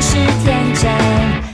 是天真，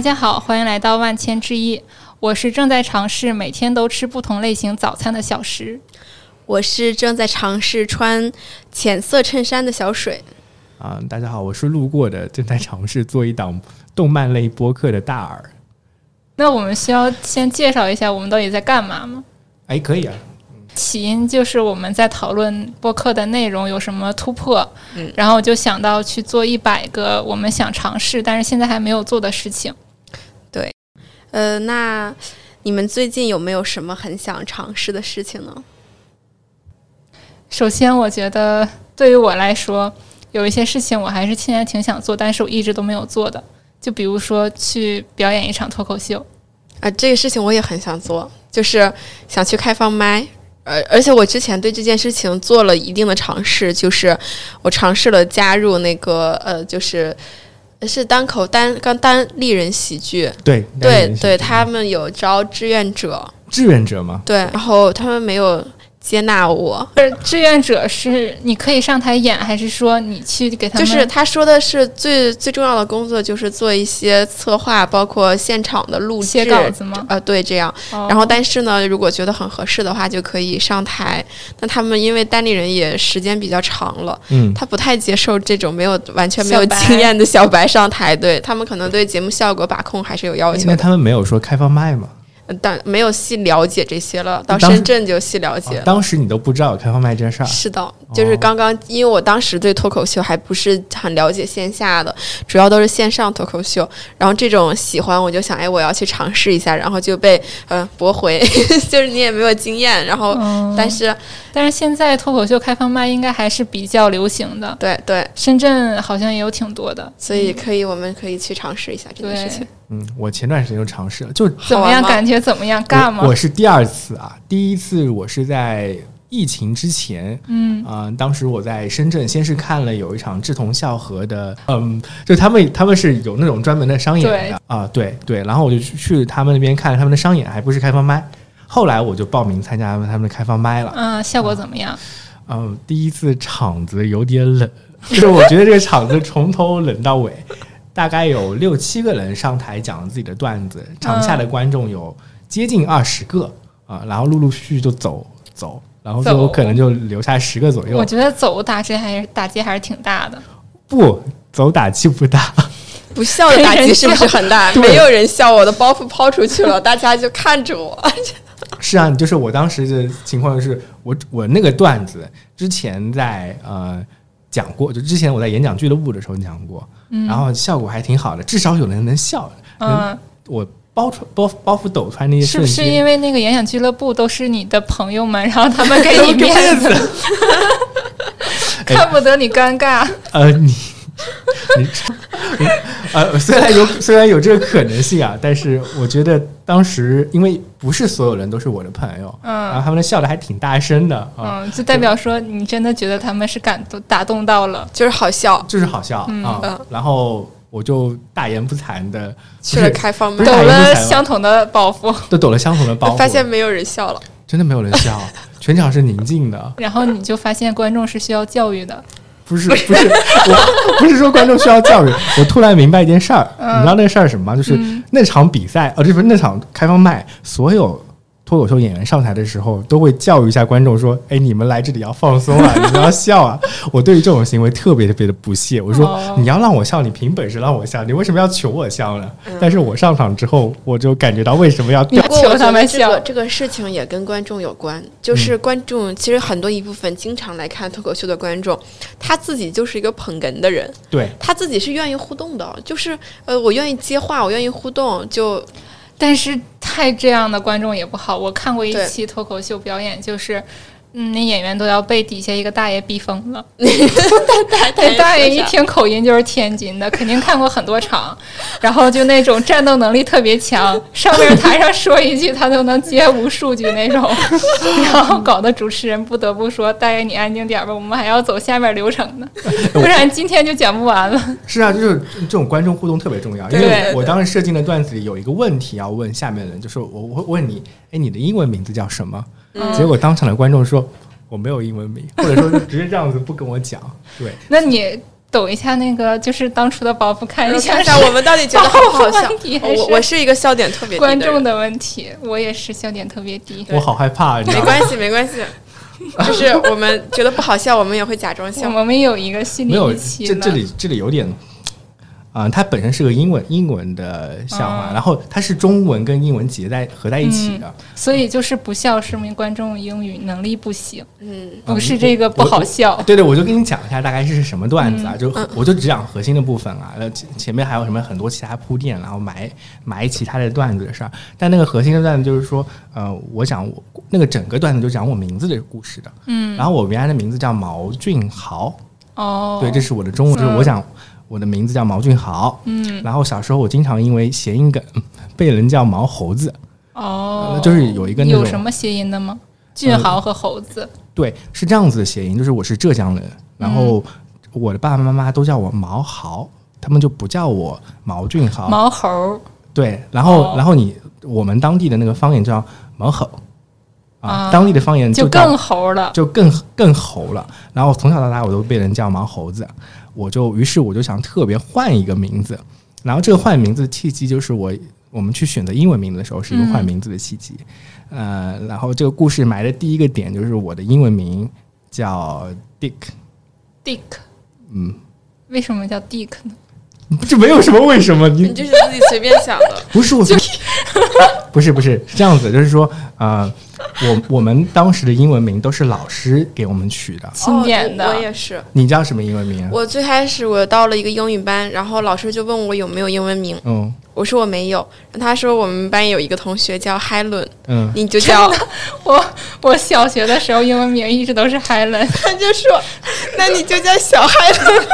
大家好，欢迎来到万千之一，我是正在尝试每天都吃不同类型早餐的小石。我是正在尝试穿浅色衬衫的小水。啊、大家好，我是路过的，正在尝试做一档动漫类播客的大耳。那我们需要先介绍一下我们到底在干嘛吗？哎，可以啊，起因就是我们在讨论播客的内容有什么突破，嗯然后我就想到去做一百个我们想尝试但是现在还没有做的事情。呃，那你们最近有没有什么很想尝试的事情呢？首先，我觉得对于我来说，有一些事情我还是现在挺想做，但是我一直都没有做的。就比如说去表演一场脱口秀，啊、这个事情我也很想做，就是想去开放麦。呃，而且我之前对这件事情做了一定的尝试，就是我尝试了加入那个呃，就是是单口单刚单立人喜剧，对对对，他们有招志愿者，志愿者吗，对，然后他们没有接纳我，是志愿者是你可以上台演，还是说你去给他们？就是他说的是最最重要的工作就是做一些策划，包括现场的录制写稿子吗？呃，对，这样。哦然后，但是呢，如果觉得很合适的话，就可以上台。那他们因为单立人也时间比较长了，嗯，他不太接受这种没有完全没有经验的小白上台，对他们可能对节目效果把控还是有要求的。那他们没有说开放麦嘛？呃但没有细了解这些了，到深圳就细了解了。哦当时你都不知道有开放麦这事儿，是的，就是刚刚，因为我当时对脱口秀还不是很了解线下的，主要都是线上脱口秀。然后这种喜欢，我就想，哎，我要去尝试一下，然后就被呃驳回，就是你也没有经验，然后、嗯，但是但是现在脱口秀开放麦应该还是比较流行的，对对，深圳好像也有挺多的。所以可以，我们可以去尝试一下这件事情。嗯，我前段时间就尝试了，就怎么样？感觉怎么样？尬吗我？我是第二次啊，第一次我是在疫情之前，嗯，啊、当时我在深圳，先是看了有一场志同道合的，嗯，就他们他们是有那种专门的商演的啊，对对，然后我就去去他们那边看了他们的商演，还不是开放麦。后来我就报名参加他们的开放麦了，嗯，效果怎么样？嗯，第一次场子有点冷，就是我觉得这个场子从头冷到尾，大概有六七个人上台讲了自己的段子，场下的观众有接近二十个啊，然后陆陆续续就走走，然后最后可能就留下十个左右我。觉得走打击还是打击还是挺大的。不走打击不大，不笑的打击是不是很大？没有人笑，我的包袱抛出去了，大家就看着我。是啊，就是我当时的情况是我我那个段子之前在呃讲过，就之前我在演讲俱乐部的时候讲过，嗯。然后效果还挺好的，至少有人能笑。嗯，我包出包包袱抖出来那些是不，是因为那个演讲俱乐部都是你的朋友们，然后他们给你面子，哎。看不得你尴尬？呃你 呃虽然有虽然有这个可能性啊，但是我觉得当时因为不是所有人都是我的朋友，嗯然后嗯他们笑的还挺大声的啊，嗯，就代表说你真的觉得他们是感动打动到了。就是好笑，就是好笑嗯啊嗯，然后我就大言不惭的去了开放麦，抖了相同的包袱，都抖了相同的包袱，发现没有人笑了。真的没有人笑，全场是宁静的。然后你就发现观众是需要教育的。不是不是，我不是说观众需要教育，我突然明白一件事儿，嗯你知道那个事儿是什么吗？就是嗯那场比赛，呃，就是那场开放麦，所有脱口秀演员上台的时候，都会教育一下观众说：“哎，你们来这里要放松啊，你们要笑啊。”我对于这种行为特别特别的不屑。我说：“哦你要让我笑，你凭本事让我笑，你为什么要求我笑呢？”但是我上场之后，我就感觉到为什么要你不过我求他们笑这个事情也跟观众有关，就是观众其实很多一部分经常来看脱口秀的观众，他自己就是一个捧哏的人，对他自己是愿意互动的，就是呃，我愿意接话，我愿意互动，就但是太这样的观众也不好。我看过一期脱口秀表演，就是。嗯，那演员都要被底下一个大爷逼疯了。那大爷一听口音就是天津的，肯定看过很多场，然后就那种战斗能力特别强，上面台上说一句他都能接无数句那种，然后搞得主持人不得不说：“大爷你安静点吧，我们还要走下面流程呢，不然今天就讲不完了。是啊，就是这种观众互动特别重要。因为我当时设计的段子里有一个问题要问下面的人，就是我我会问你，哎，你的英文名字叫什么？嗯结果当场的观众说我没有英文名，或者说就直接这样子不跟我讲。对，那你抖一下那个就是当初的包袱，看一下 我们到底觉得好不好笑 我我是一个笑点特别低的，观众的问题，我也是笑点特别低。我好害怕？没关系没关系，就是我们觉得不好笑，我们也会假装笑。我们有一个心理，预期这这里这里有点。啊、它本身是个英文英文的笑话，嗯然后它是中文跟英文结在合在一起的。所以就是不笑，说明观众英语能力不行，嗯，啊不是这个不好笑。对对，我就跟你讲一下大概是什么段子啊，就嗯我就只讲核心的部分啊，呃前前面还有什么很多其他铺垫，然后埋埋其他的段子的事儿。但那个核心的段子就是说，呃，我讲我那个整个段子就讲我名字的故事的。嗯，然后我原来的名字叫毛俊豪，哦，对，这是我的中文，就是我讲我的名字叫毛俊豪。嗯，然后小时候我经常因为谐音梗被人叫毛猴子，哦，呃就是有一个那种有什么谐音的吗？俊豪和猴子，对，是这样子的谐音，就是我是浙江人，然后我的爸爸妈妈都叫我毛豪，他们就不叫我毛俊豪。毛猴对，然后、哦然后你我们当地的那个方言叫毛猴啊，啊当地的方言叫就更猴了。就更更猴了。然后从小到大我都被人叫毛猴子，我就于是我就想特别换一个名字。然后这个换名字的契机就是我我们去选择英文名字的时候是一个换名字的契机。呃，然后这个故事埋的第一个点就是我的英文名叫 Dick，Dick，嗯，为什么叫 Dick 呢？这没有什么为什么你你就是自己随便想的。不是我，不是不是是这样子，就是说，呃，我我们当时的英文名都是老师给我们取的。经典的哦我我也是。你叫什么英文名啊？我最开始我到了一个英语班，然后老师就问我有没有英文名，嗯我说我没有。他说我们班有一个同学叫海伦，嗯，你就叫。我我小学的时候英文名一直都是 Helen，他就说，那你就叫小海伦。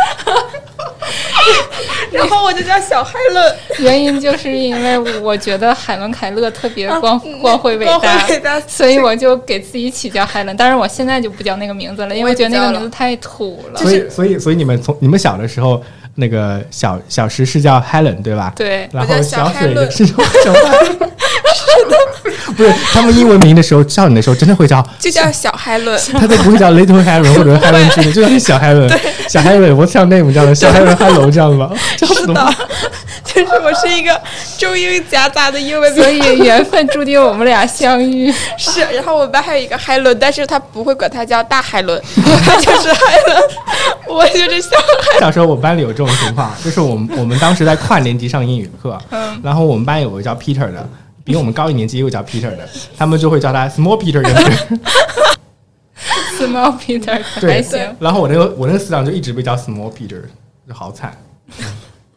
然后我就叫小海伦，原因就是因为我觉得海伦凯勒特别光光辉伟大，伟大，所以我就给自己起叫海伦。但是我现在就不叫那个名字了，因为我觉得那个名字太土了。所以所以所以你们从你们小的时候，那个小小石是叫 Helen 对吧？对，然后小小水海伦是叫小海伦，不是他们英文名的时候叫你的时候，真的会叫 就叫小海伦。他都不会叫 Little Helen 或者 Helen 之类，就叫你小 Helen，小 Helen，What's your name 这样的，小 Helen Hello 这样的吗？叫什么？就是我是一个中英夹杂的英文名所以缘分注定我们俩相遇。是，然后我们班还有一个海伦，但是他不会管他叫大海伦，他就是海伦，我就是小海。小时候我们班里有这种情况，就是我们我们当时在跨年级上英语课，嗯然后我们班有个叫 Peter 的，比我们高一年级又叫 Peter 的，他们就会叫他 Small Peter 跟 Peter。Small Peter 还对行，然后我那个我那个死党就一直被叫 Small Peter，就好惨，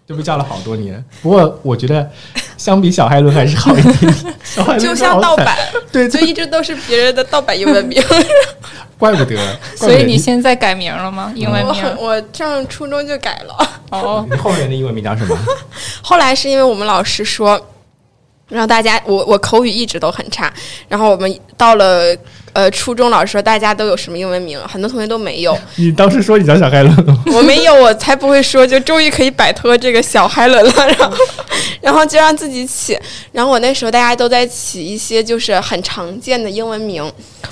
就被叫了好多年。不过我觉得相比小海伦还是好一点点，小海伦就像盗版，对，就一直都是别人的盗版英文名。怪不得。所 怪不得以你现在改名了吗？英文名？我我上初中就改了，哦，你后面的英文名叫什么？后来是因为我们老师说，让大家我我口语一直都很差，然后我们到了呃初中，老师说大家都有什么英文名，很多同学都没有，你当时说你叫小海伦吗？我没有，我才不会说，就终于可以摆脱这个小海伦了，然后，然后就让自己起。然后我那时候大家都在起一些就是很常见的英文名，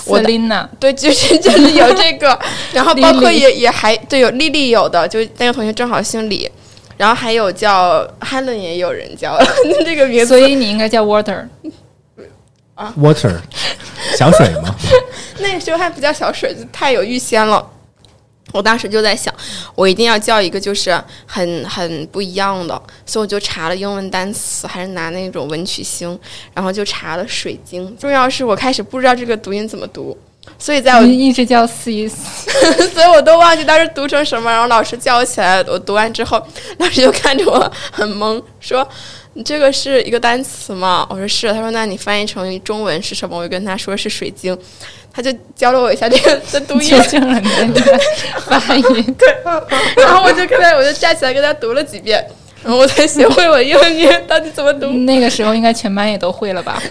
我的 Selina，对，就是就是有这个，然后包括也也还对有丽丽有的，就那个同学正好姓李，然后还有叫 Helen 也有人叫 这个名字，所以你应该叫 Water。water 小水吗？那个时候还不叫小水，就太有预先了。我当时就在想，我一定要叫一个就是很很不一样的，所以我就查了英文单词，还是拿那种文曲星，然后就查了水晶。重要是我开始不知道这个读音怎么读，所以在我你一直叫 C，所以我都忘记当时读成什么。然后老师叫我起来，我读完之后，老师就看着我很懵，说：“你这个是一个单词吗？”我说：“是。”他说：“那你翻译成中文是什么？”我就跟他说是水晶，他就教了我一下这个的读音纠。正了你的那个发音。然后我就跟他，我就站起来跟他读了几遍，然后我才学会我英文名到底怎么读。那个时候应该全班也都会了吧？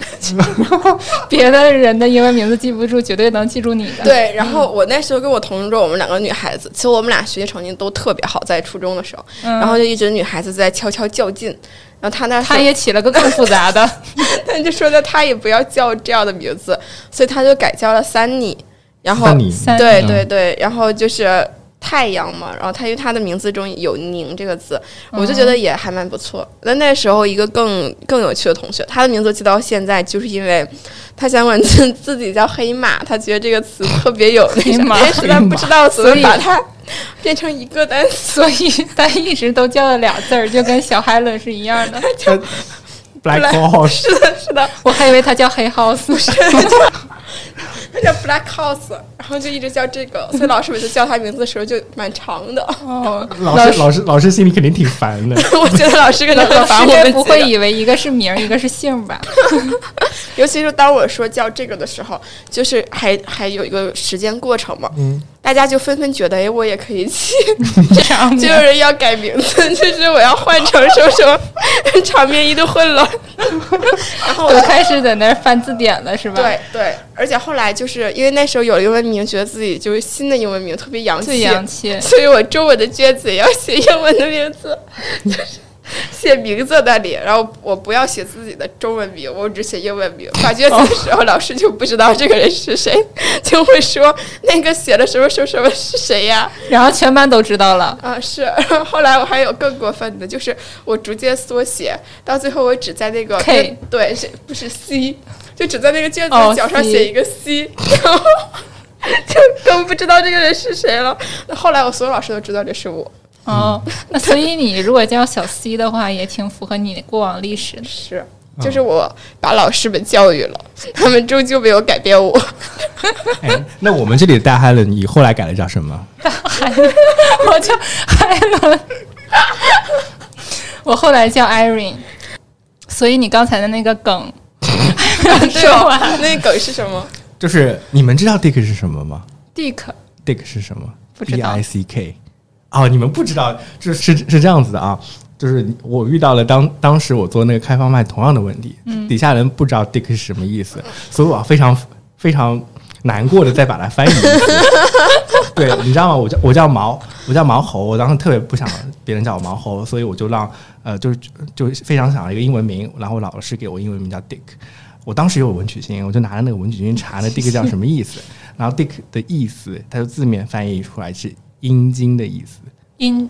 别的人的英文名字记不住，绝对能记住你的。对，然后我那时候跟我同桌，我们两个女孩子，其实我们俩学习成绩都特别好，在初中的时候，嗯然后就一直女孩子在悄悄较劲。然后他那时候他也起了个更复杂的，他就说的他也不要叫这样的名字，所以他就改叫了三妮。然后对嗯对对，然后就是太阳嘛，然后他因为他的名字中有“宁”这个字，我就觉得也还蛮不错。那那时候一个更更有趣的同学，他的名字记到现在，就是因为他想管自自己叫黑马，他觉得这个词特别有 黑马但是他不知道怎么所以把它变成一个单词。所以他一直都叫了俩字儿，就跟小海伦是一样的。Black Horse 是的，是的，我还以为他叫黑 house，他叫 Black House，然后就一直叫这个，所以老师每次叫他名字的时候就蛮长的。哦，老师老师老师心里肯定挺烦的。我觉得老师可能很烦我们不会以为一个是名儿，一个是姓吧？尤其是当我说叫这个的时候，就是还还有一个时间过程嘛，嗯，大家就纷纷觉得，哎，我也可以起，这样就有人要改名字，就是我要换成什么什么，场面一度混乱。然后我都开始在那儿翻字典了，是吧？对对，而且后来就是因为那时候有了英文名，觉得自己就是新的英文名特别洋最气，洋气。所以我中文的卷子也要写英文的名字，就是 写名字那里，然后我不要写自己的中文名，我只写英文名。发卷子的时候，老师就不知道这个人是谁，就会说那个写了什么什么什么是谁呀？然后全班都知道了。啊，是。后 后来我还有更过分的，就是我逐渐缩写，到最后我只在那个 K 对是不是 C，就只在那个卷子哦角上写一个 C，、然后 就更不知道这个人是谁了。那后来我所有老师都知道这是我。哦，那所以你如果叫小 C 的话，也挺符合你过往历史的。是，就是我把老师们教育了，他们终究没有改变我。哎，那我们这里的大海伦你后来改了叫什么？我叫海伦，我后来叫 Irene。所以你刚才的那个梗，说完，那个梗是什么？就是你们知道 Dick 是什么吗 Dick？Dick 是什么？不知道 D I C K。哦，你们不知道，就是是是这样子的啊，就是我遇到了当当时我做那个开放麦同样的问题，底下人不知道 Dick 是什么意思，所以我非常非常难过的再把它翻译一次。对，你知道吗？我叫我叫毛，我叫毛猴，我当时特别不想别人叫我毛猴，所以我就让呃，就是就非常想要一个英文名，然后老师给我英文名叫 Dick。我当时有文曲星，我就拿着那个文曲星查那 Dick 叫什么意思，然后 Dick 的意思，它就字面翻译出来是阴茎的意思，阴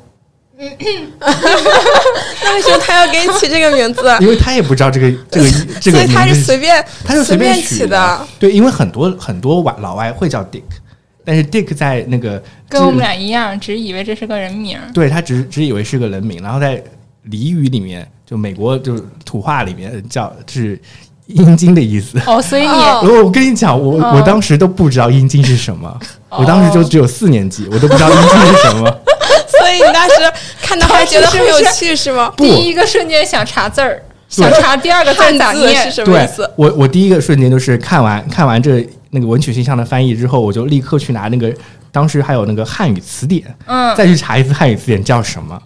那为什么他要给你起这个名字？因为他也不知道这个这个 这个所以他是随便，他就随便起的。对，因为很多很多外老外会叫 Dick，但是 Dick 在那个跟我们俩一样，只以为这是个人名。对他只只以为是个人名，然后在俚语里面，就美国就是土话里面叫是阴茎的意思。哦，所以你、我我跟你讲，我哦我当时都不知道阴茎是什么，哦我当时就只有四年级，我都不知道阴茎是什么。所以你当时看到还觉得很有趣 是吗？不第一个瞬间想查字儿，想查第二个字是。什么意思？我我第一个瞬间就是看完看完这那个文曲星象的翻译之后，我就立刻去拿那个当时还有那个汉语词典，嗯，再去查一次汉语词典叫什么。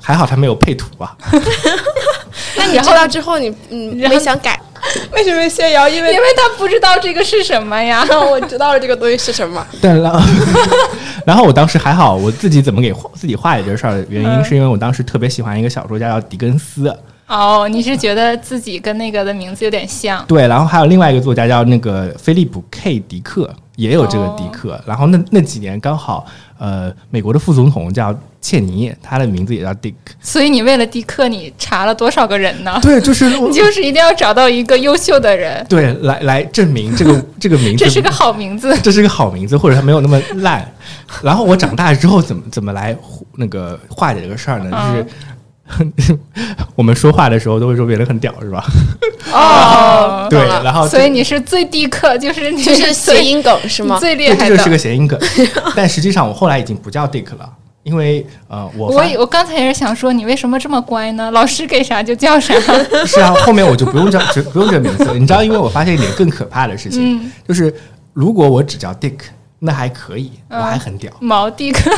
还好他没有配图啊，那你知道之后你嗯然后没想改？为什么谢瑶？因为因为他不知道这个是什么呀。我知道了这个东西是什么。但然后然后我当时还好，我自己怎么给自己画这个事儿原因，嗯是因为我当时特别喜欢一个小说家叫狄更斯，哦，你是觉得自己跟那个的名字有点像？对，然后还有另外一个作家叫那个菲利普 K 迪克，也有这个迪克。然后那那几年刚好，呃，美国的副总统叫切尼，他的名字也叫 Dick。所以你为了迪克，你查了多少个人呢？对，就是 你就是一定要找到一个优秀的人，对来来证明这个这个名字，这是个好名字。这是个好名字，或者他没有那么烂。然后我长大之后怎么怎么来那个化解这个事儿呢？就是。我们说话的时候都会说别人很屌，是吧？哦，对然后所以你是最低克，就是你 就是谐音梗是吗？最厉害的这就是个。谐音梗。但实际上我后来已经不叫 Dick 了，因为呃，我我以我刚才也是想说，你为什么这么乖呢？老师给啥就叫啥。是啊，后面我就不用叫只不用这名字了。你知道，因为我发现一点更可怕的事情，嗯，就是如果我只叫 Dick，那还可以，我嗯还很屌。毛迪克，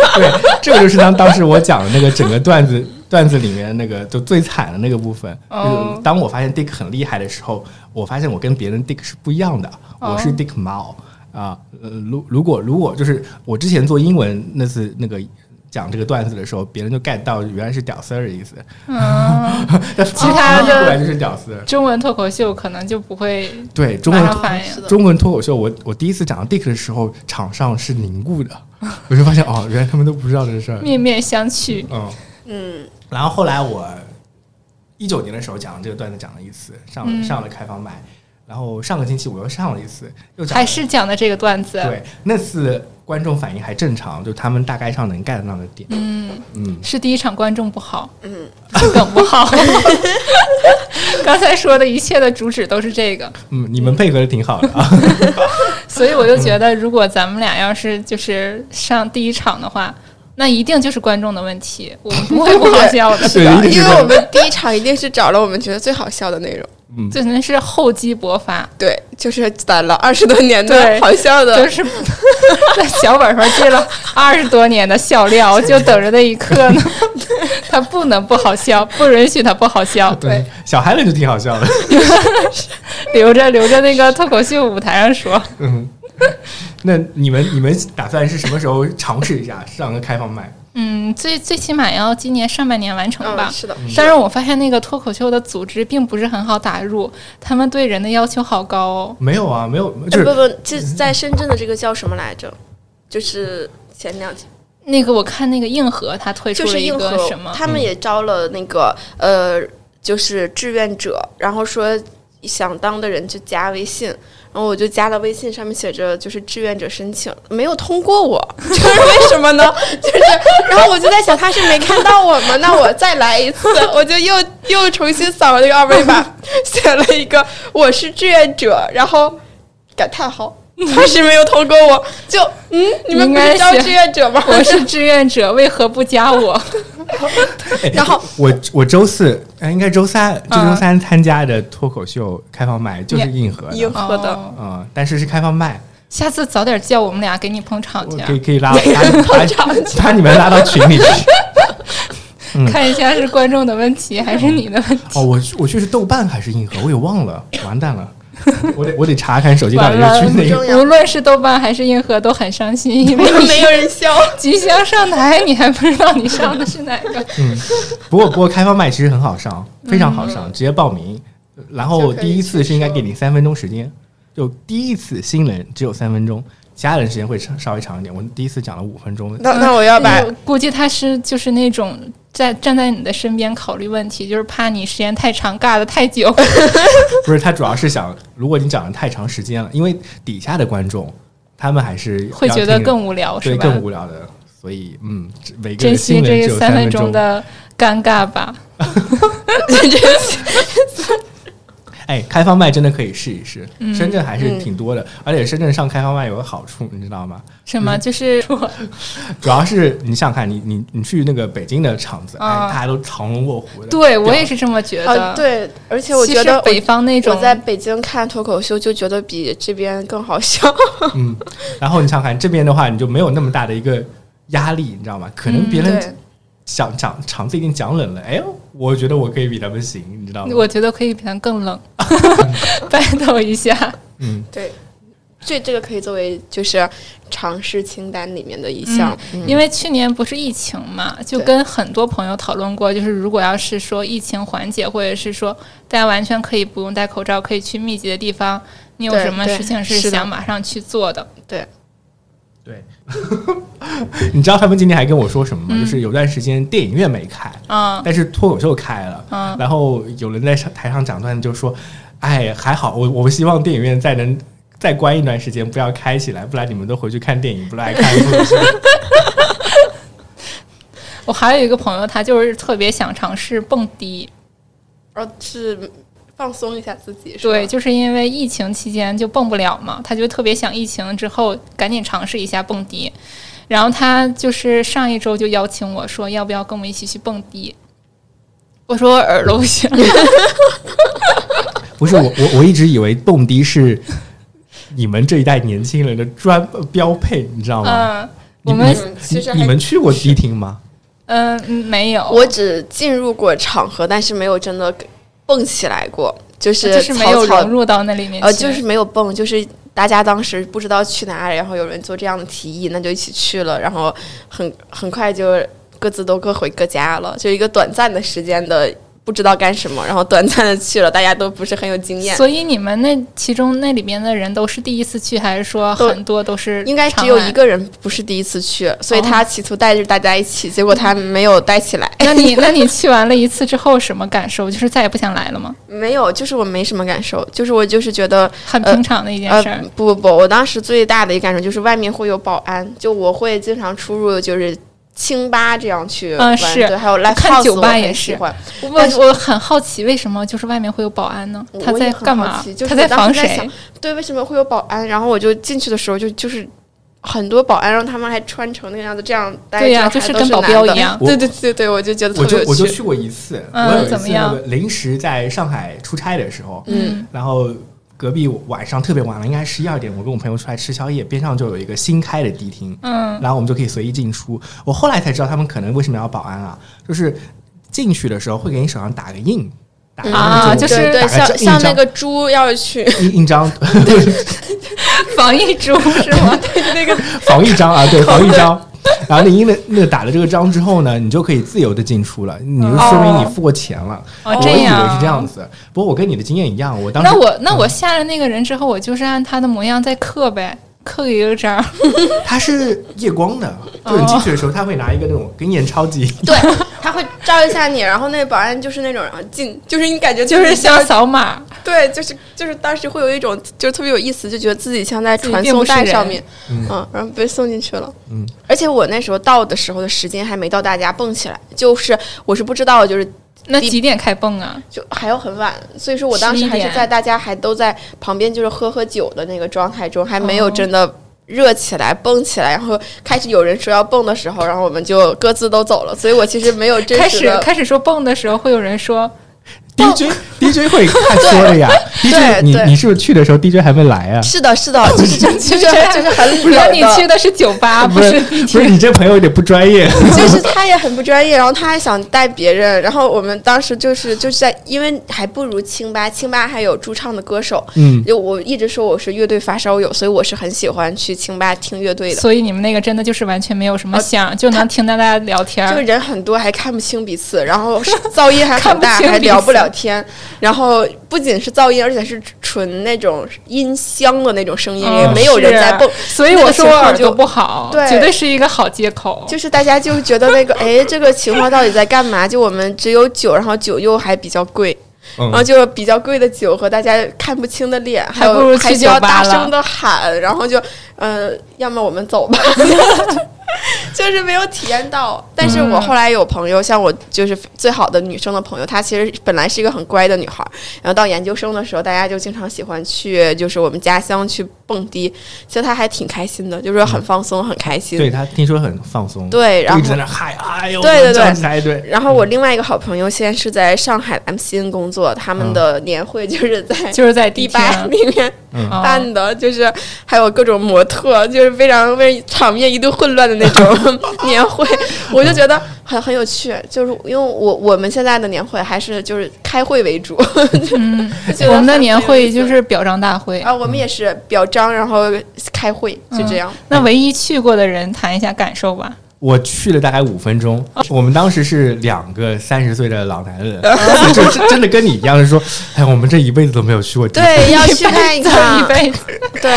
对，这个就是当当时我讲的那个整个段子段子里面那个就最惨的那个部分。哦就是当我发现 Dick 很厉害的时候，我发现我跟别人 Dick 是不一样的，哦我是 Dick 猫啊。呃，如如果如果就是我之前做英文那次那个。讲这个段子的时候，别人就 get 到原来是屌丝儿的意思，嗯，其他的翻译过来就是屌丝。中文脱口秀可能就不会对，中文马上反应。是的。中文脱口秀，我我第一次讲到 Dick 的时候，场上是凝固的，我就发现哦，原来他们都不知道这个事儿。面面相觑。嗯，嗯，然后后来我一九年的时候讲这个段子讲了一次，上了、嗯。上了开放麦，然后上个星期我又上了一次，又讲还是讲的这个段子，对那次观众反应还正常，就他们大概上能 get 到的点，嗯，嗯，是第一场观众不好，嗯，是梗不好。刚才说的一切的主旨都是这个，嗯，你们配合的挺好的。啊，所以我就觉得，如果咱们俩要是就是上第一场的话，那一定就是观众的问题，我们不会不好笑的。对，因为我们第一场一定是找了我们觉得最好笑的内容，真是厚积薄发，对，就是攒了二十多年的好笑的，就是在小本上记了二十多年的笑料，就等着那一刻呢。他不能不好笑，不允许他不好笑，对，小孩子就挺好笑的，留着留着那个脱口秀舞台上说。嗯。那你们你们打算是什么时候尝试一下上个开放麦？嗯，最最起码要今年上半年完成吧嗯，。是的，但是我发现那个脱口秀的组织并不是很好打入，他们对人的要求好高哦。没有啊，没有，就是哎不不，这在深圳的这个叫什么来着？就是前两天，那个我看那个硬核他推出了一就是硬核个什么，他们也招了那个呃，就是志愿者，然后说想当的人就加微信，然后我就加了微信，上面写着就是志愿者申请，没有通过我，就是为什么呢？就是，然后我就在想他是没看到我吗？那我再来一次，我就又又重新扫了那个二维码，写了一个我是志愿者，然后感叹号。还是没有通过我，就嗯，你们应不是招志愿者吗？我是志愿者，为何不加我？哎 然后我我周四，哎，应该周三，这周嗯。三参加的脱口秀开放麦就是硬核的，硬核的。哦嗯，但是是开放麦，下次早点叫我们俩给你捧场去啊。可，以可以拉拉把把你们拉到群里去。看一下是观众的问题还是你的问题。哦，我我去是豆瓣还是硬核，我也忘了，完蛋了，我得我得查看手机到底完了是去哪个。无论是豆瓣还是硬核都很伤心，因为没有人笑。即将上台，你还不知道你上的是哪个。嗯，不过不过开放麦其实很好上，非常好上，直接报名。然后第一次是应该给你三分钟时间，就第一次新人只有三分钟，其他人时间会稍稍微长一点。我第一次讲了五分钟，那那我要把我估计他是就是那种在站在你的身边考虑问题，就是怕你时间太长，尬的太久。不是他主要是想，如果你讲的太长时间了，因为底下的观众他们还是会觉得更无聊，是对吧？更无聊的，所以嗯，每个珍惜这三分分钟的尴尬吧。哎，开放麦真的可以试一试，嗯深圳还是挺多的，而且深圳上开放麦有个好处，你知道吗？什么？就是说，主要是你想想看，你你你去那个北京的场子，啊哎，大家都藏龙卧虎的，对我也是这么觉得。啊，，对，而且我觉得实北方那种我在北京看脱口秀就觉得比这边更好笑。嗯，然后你想想看这边的话，你就没有那么大的一个压力，你知道吗？可能别人讲讲场子已经讲冷了，哎呦，我觉得我可以比他们行，你知道吗？我觉得可以比他们更冷，battle 一下。嗯，对，这这个可以作为就是尝试清单里面的一项。嗯因为去年不是疫情嘛，就跟很多朋友讨论过，就是如果要是说疫情缓解，或者是说大家完全可以不用戴口罩，可以去密集的地方，你有什么事情是想马上去做的？对，对，你知道他们今天还跟我说什么吗？嗯就是有段时间电影院没开，嗯但是脱口秀开了，嗯然后有人在上台上讲段子，就说：“哎，还好，我我们希望电影院再能再关一段时间，不要开起来，不然你们都回去看电影，不来看脱口秀。我还有一个朋友，他就是特别想尝试蹦迪，哦，是放松一下自己，对，就是因为疫情期间就蹦不了嘛，他就特别想疫情之后赶紧尝试一下蹦迪。然后他就是上一周就邀请我说，要不要跟我们一起去蹦迪？我说我耳朵不行，不是我我我一直以为蹦迪是你们这一代年轻人的专标配，你知道吗？嗯，你我们嗯其实你们去过迪厅吗？嗯嗯没有，我只进入过场合，但是没有真的蹦起来过，就是就是没有融入到那里面去，呃，就是没有蹦，就是大家当时不知道去哪里，然后有人做这样的提议，那就一起去了，然后很很快就各自都各回各家了，就一个短暂的时间的不知道干什么，然后短暂的去了，大家都不是很有经验。所以你们那其中那里面的人都是第一次去，还是说很多都是应该只有一。个人不是第一次去，所以哦他企图带着大家一起，结果他没有带起来。那你 那你去完了一次之后什么感受？就是再也不想来了吗？没有，就是我没什么感受，就是我就是觉得很平常的一件呃事儿。，不不不，我当时最大的一个感受就是外面会有保安，就我会经常出入就是清吧这样去玩，嗯是对，还有 live 看 house 酒吧也是。我但我很好奇，为什么就是外面会有保安呢？他在干嘛就？是他在防谁在？对，为什么会有保安？然后我就进去的时候就就是。很多保安让他们还穿成那个样子，这样待对呀就是跟保镖一样对对对对，我就觉得特我别有趣。就我就去过一次，嗯我有一次怎么样那个临时在上海出差的时候，嗯然后隔壁晚上特别晚了，应该十一二点，我跟我朋友出来吃宵夜，边上就有一个新开的迪厅，嗯，然后我们就可以随意进出。我后来才知道他们可能为什么要保安啊，就是进去的时候会给你手上打个印，打个啊就是对像像那个猪要去 印印章，防疫猪是吗？对那个防疫章啊，对，防疫章。然后你因为那个打了这个章之后呢，你就可以自由的进出了，你就说明你付过钱了。哦，我以为这样是这样。子，不过我跟你的经验一样，我当时那我那我下了那个人之后，我就是按他的模样在刻呗，刻一个章。它是夜光的，哦 就是你进去的时候，他会拿一个那种跟验钞机，对，他会照一下你，然后那个保安就是那种然后进，就是你感觉就是像像扫码，对，就是就是当时会有一种就是特别有意思，就觉得自己像在传送带上面，嗯。嗯，然后被送进去了，嗯，而且我那时候到的时候的时间还没到大家蹦起来，就是我是不知道，就是第那几点开蹦啊？就还要很晚，所以说我当时还是在大家还都在旁边就是喝喝酒的那个状态中，还没有哦真的。热起来，蹦起来，然后开始有人说要蹦的时候，然后我们就各自都走了。所以我其实没有真开始开始说蹦的时候，会有人说 DJ DJ 会 看说的呀，DJ 你你是不是去的时候 DJ 还没来啊？是的，是的，就是这，就是就是很不是你去的是酒吧，不是是不是，你这朋友有点不专业。就是他也很不专业，然后他还想带别人，然后我们当时就是就是在，因为还不如清吧，清吧还有驻唱的歌手，嗯，就我一直说我是乐队发烧友，所以我是很喜欢去清吧听乐队的。所以你们那个真的就是完全没有什么哦响，就能听到大家聊天儿。就人很多，还看不清彼此，然后噪音还很大，还聊不此了天。然后不仅是噪音，而且是纯那种音箱的那种声音，嗯也没有人在蹦。所以我说我耳朵不好，对绝对是一个好借口。就是大家就觉得那个，哎，这个情况到底在干嘛？就我们只有酒，然后酒又还比较贵，嗯然后就比较贵的酒和大家看不清的脸，还还不如去有还需要酒吧了大声的喊，然后就，呃，要么我们走吧。就是没有体验到，但是我后来有朋友，像我就是最好的女生的朋友，她其实本来是一个很乖的女孩，然后到研究生的时候，大家就经常喜欢去，就是我们家乡去蹦迪，其实他还挺开心的，就是很放松，很开心。对他听说很放松，对，然后一直在那嗨，哎呦，对对对。然后我另外一个好朋友现在是在上海 MCN 工作，他们的年会就是在 就是在迪拜里面办的，就是还有各种模特，就是非常为场面一度混乱的那种 年会，我就觉得很很有趣。就是因为我我们现在的年会还是就是开会为主，嗯，我们的年会就是表彰大会。啊，我们也是表彰，然后开会，就这样。那唯一去过的人谈一下感受吧。我去了大概五分钟，我们当时是两个三十岁的老男人，就就真的跟你一样，是说，哎，我们这一辈子都没有去过。对，要去看一看。一。辈子。对，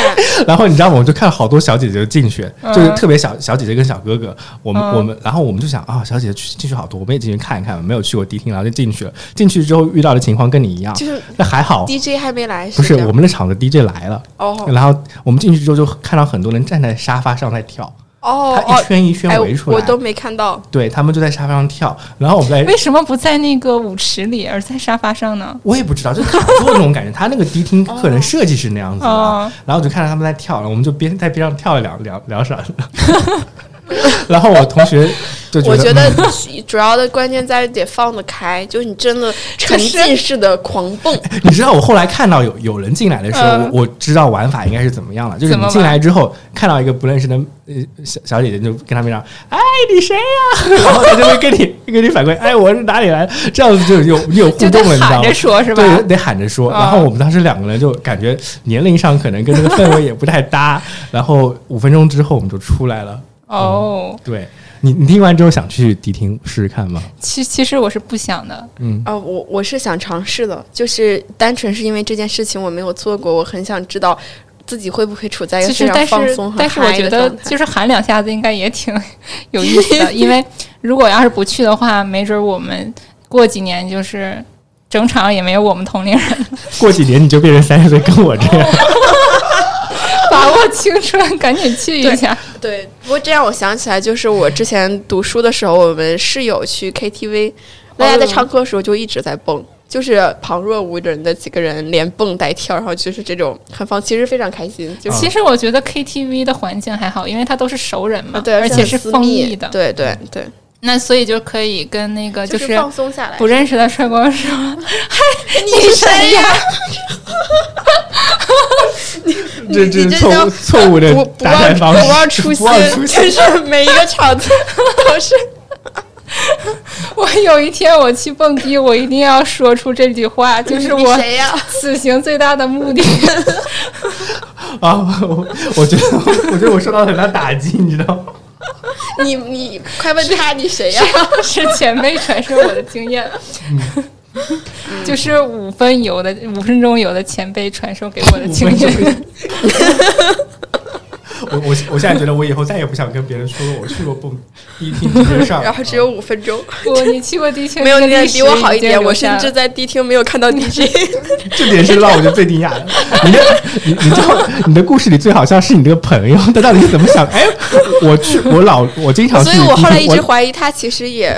然后你知道吗？我就看了好多小姐姐进去，嗯。就是特别小小姐姐跟小哥哥，我们、嗯。我们，然后我们就想啊，小姐姐去进去好多，我们也进去看一看，没有去过迪厅，然后就进去了。进去之后遇到的情况跟你一样，就是那还好，DJ 还没来，不是我们的场子 DJ 来了，哦。然后我们进去之后就看到很多人站在沙发上在跳，哦他一圈一圈哎，围出来，我都没看到。对他们就在沙发上跳，然后我们在为什么不在那个舞池里，而在沙发上呢？我也不知道，就卡座那种感觉。他那个迪厅可能设计是那样子的，哦然后我就看到他们在跳，然后我们就边在边上跳了两两两闪。然后我同学就我觉得嗯主要的关键在于得放得开，就是你真的沉浸式的狂蹦，你知道我后来看到有有人进来的时候，嗯我我知道玩法应该是怎么样了。就是你进来之后看到一个不认识的呃小小姐姐，就跟他们讲：“哎，你谁呀、然后他就会跟你跟你反馈：“哎，我是哪里来的？”这样子就有有互动了，你知道吗喊着？说，是吧？对，得喊着说。啊然后我们当时两个人就感觉年龄上可能跟这个氛围也不太搭。然后五分钟之后我们就出来了。哦，对。你，你听完之后想去迪厅试试看吗？其其实我是不想的，嗯，啊、我我是想尝试的，就是单纯是因为这件事情我没有做过，我很想知道自己会不会处在一个非常其实但是放松和但是我嗨觉得的状态就是喊两下子应该也挺 有意思的，因为如果要是不去的话，没准我们过几年就是整场也没有我们同龄人，过几年你就变成三十岁，跟我这样。把握青春，赶紧去一下。对，不过这让我想起来，就是我之前读书的时候，我们室友去 KTV，大家在唱歌的时候就一直在蹦，就是旁若无人的几个人连蹦带跳，然后就是这种很放，其实非常开心。就啊其实我觉得 KTV 的环境还好，因为它都是熟人嘛，啊，对，而且是封闭的，对对对，那所以就可以跟那个就是放松下来。不认识的帅哥说：“ 嗨，你谁呀？” 这这错误错误的不不搭讪方式，忘不忘初不心。就是每一个场子都是。我有一天我去蹦迪，我一定要说出这句话，就是我？此行最大的目的。啊，我我觉得我觉得我受到了很大打击，你知道吗？你你快问他你谁呀？是前辈传授我的经验，就是五分游的五分钟游的前辈传授给我的经验。我我我现在觉得我以后再也不想跟别人说我去过蹦迪厅这件事儿。然后只有五分钟，不，你去过迪厅，没有你比我好一点。我甚至在迪厅没有看到 DJ。这点是让我觉得最惊讶的。你的你你知道你的故事里最好像是你这个朋友，他到底是怎么想？哎，我去，我老我经常去，所以我后来一直怀疑他其实也。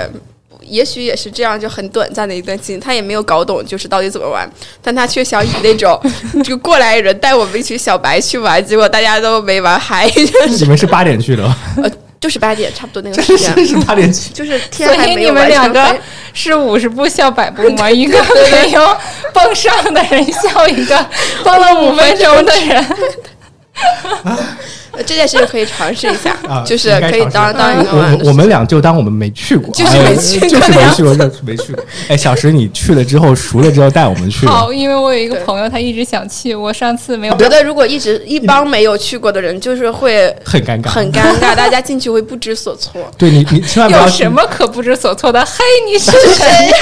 也许也是这样，就很短暂的一段经历，他也没有搞懂就是到底怎么玩，但他却想以那种就过来人带我们一群小白去玩，结果大家都没玩嗨，你们是八点去的 呃，就是八点差不多那个时间，真是八点去。就是天所以你还没有们两个是五十步笑百步吗？一个 没有蹦上的人笑一个蹦了五分钟的人。呃这件事情可以尝试一下，啊就是可以当当一个我我我们俩就当我们没去过，就是没去过哎就是没去过，就是没去过。哎，小石，你去了之后熟了之后带我们去吧。好，因为我有一个朋友，他一直想去，我上次没有我。觉得如果一直一帮没有去过的人，就是会很尴尬，很尴尬，大家进去会不知所措。对你，你千万不要有什么可不知所措的？嘿，你是谁呀？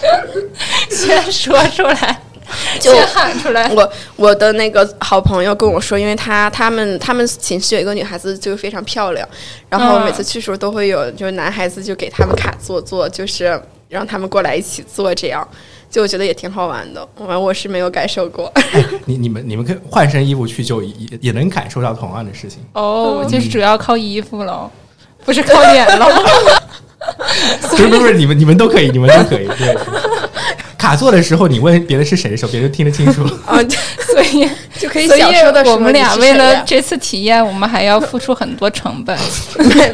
先说出来，就喊出来。我我的那个好朋友跟我说，因为他他们他们寝室有一个女孩子就非常漂亮，然后嗯每次去的时候都会有就是男孩子就给他们卡座坐，就是让他们过来一起坐，这样就我觉得也挺好玩的。完我是没有感受过，你你们你们可以换身衣服去，就也也能感受到同样的事情。哦，就是主要靠衣服了，不是靠脸了。不是不是不是，你们你们都可以，你们都可以。对，卡座的时候，你问别人是谁的时候，别人听得清楚。啊，所以，就可以所以享受的时候我们俩为了这次体验，我们还要付出很多成本，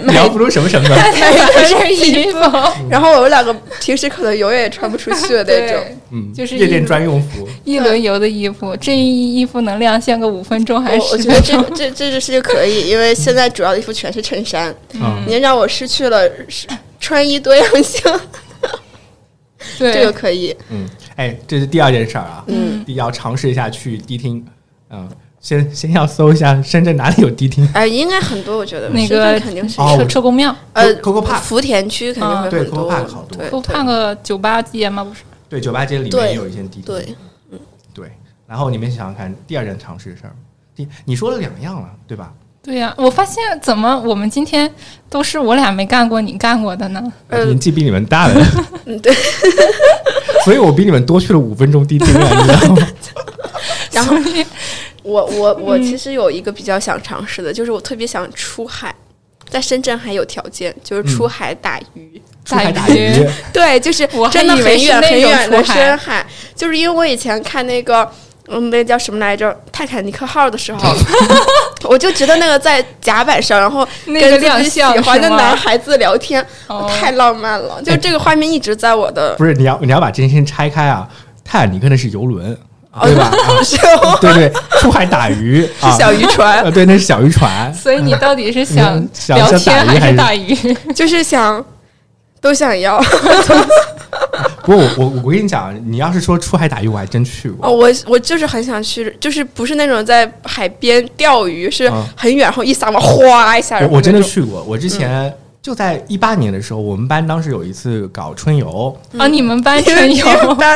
你要付出什么成本？买身衣服。然后我们两个平时可能永远也穿不出去的那种。嗯，就是夜店专用服。一轮游的衣服，这一衣服能亮相个五分钟还是我我觉得这？这这件事就可以，因为现在主要的衣服全是衬衫，嗯，您让我失去了穿衣多样性，这个，可以。嗯，哎，这是第二件事儿啊。嗯，要尝试一下去迪厅，嗯，先先要搜一下深圳哪里有迪厅。哎，应该很多，我觉得。那个肯定是哦车车公庙，呃 Coco Park 福田区肯定会对很多，Coco Park 好多。对不判个酒吧街吗？不是，对，酒吧街里面也有一些迪厅。对，对。然后你们想想看，第二件尝试的事儿，第你说了两样了，对吧？对呀、我发现怎么我们今天都是我俩没干过，你干过的呢？呃年纪比你们大的，嗯对，所以我比你们多去了五分钟地铁站，你知道吗？然后我我我嗯其实有一个比较想尝试的，就是我特别想出海，在深圳还有条件，就是嗯出海打鱼。出海打打鱼鱼，对，就是真的很远很远的深海，就是因为我以前看那个。嗯，那叫什么来着？泰坦尼克号的时候，我就觉得那个在甲板上，然后那个跟自己喜欢的男孩子聊天，哦太浪漫了。就这个画面一直在我的，不是你要你要把这件事拆开啊。泰坦尼克那是游轮，哦对吧？啊对对，出海打鱼是，小渔船啊，对，那是小渔船。所以你到底是想聊天还打鱼还是打鱼？就是想都想要。不过我我我跟你讲，你要是说出海打鱼，我还真去过。哦，我我就是很想去，就是不是那种在海边钓鱼，是嗯。很远，然后一撒网哗一下，我我真的去过，我之前就在一八年的时候，我们班当时有一次搞春游，啊，你们班春游？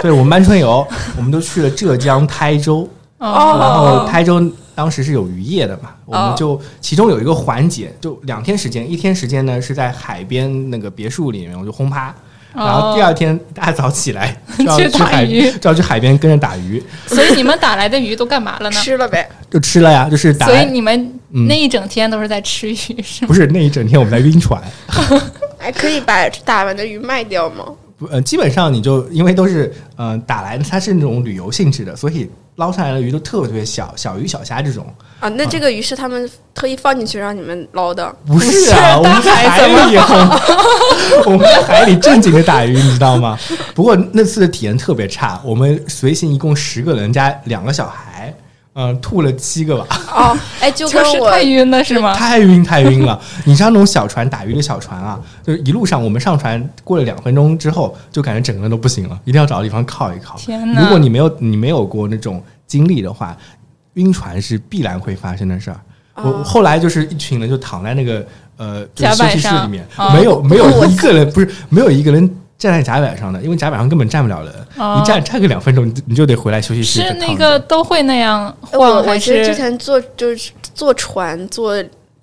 对我们班春游，我们都去了浙江台州，然哦后台州当时是有渔业的嘛，我们哦就其中有一个环节，就两天时间，一天时间呢是在海边那个别墅里面，我就轰趴。然后第二天大早起来 就要哦去去海，打鱼就要去海边跟着打鱼，所以你们打来的鱼都干嘛了呢？吃了呗。就吃了呀，就是打所以。你们嗯那一整天都是在吃鱼，是吗？不是那一整天我们在晕船，哎，可以把打完的鱼卖掉吗？不呃，基本上你就因为都是嗯、呃打来的，它是那种旅游性质的，所以捞上来的鱼都特别特别小，小鱼小虾这种。啊，那这个鱼是他们特意放进去让你们捞的。不是啊，我们在海里有，我们在海里正经的打鱼，你知道吗？不过那次的体验特别差，我们随行一共十个人加两个小孩，嗯、吐了七个吧，哦，哎，就跟我就是太晕了，是吗？太晕太晕了。你知道那种小船打鱼的小船啊，就是一路上我们上船过了两分钟之后，就感觉整个人都不行了，一定要找个地方靠一靠。天哪！如果你没有你没有过那种经历的话，晕船是必然会发生的事儿。我哦后来就是一群人就躺在那个呃就是休息室里面，哦没有没有一个人不是没有一个人站在甲板上的，因为甲板上根本站不了人，哦你站站个两分钟，你就你就得回来休息室是那个都会那样哎我晃，我是之前坐就是坐船坐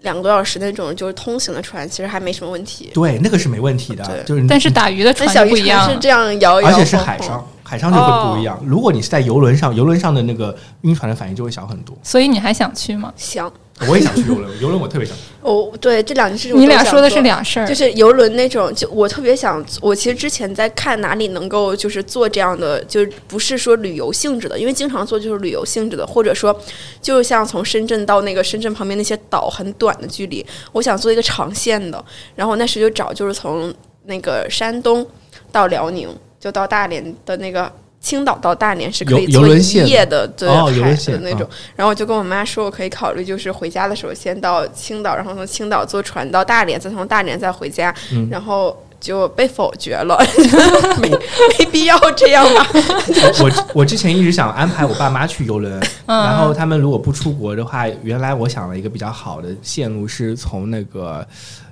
两个多小时那种就是通行的船，其实还没什么问题。对那个是没问题的，就是但是打鱼的船不一样是这样摇摇，而且是海上，海上就会不一样。如果你是在游轮上，游轮上的那个晕船的反应就会小很多。所以你还想去吗？行。我也想去游轮，游轮我特别想去。哦，对，这两件事情我你俩说的是做两事儿就。是游轮那种，就我特别想，我其实之前在看哪里能够就是做这样的，就是不是说旅游性质的，因为经常做就是旅游性质的，或者说就像从深圳到那个深圳旁边那些岛很短的距离，我想做一个长线的，然后那时就找就是从那个山东到辽宁，就到大连的那个。青岛到大连是可以坐一轮线夜的，对哦海的那种。然后我就跟我妈说，我可以考虑，就是回家的时候先到青岛，然后从青岛坐船到大连，再从大连再回家，嗯。然后就被否决了，没没必要这样吧？我我我之前一直想安排我爸妈去游轮，嗯。然后他们如果不出国的话，原来我想了一个比较好的线路是从那个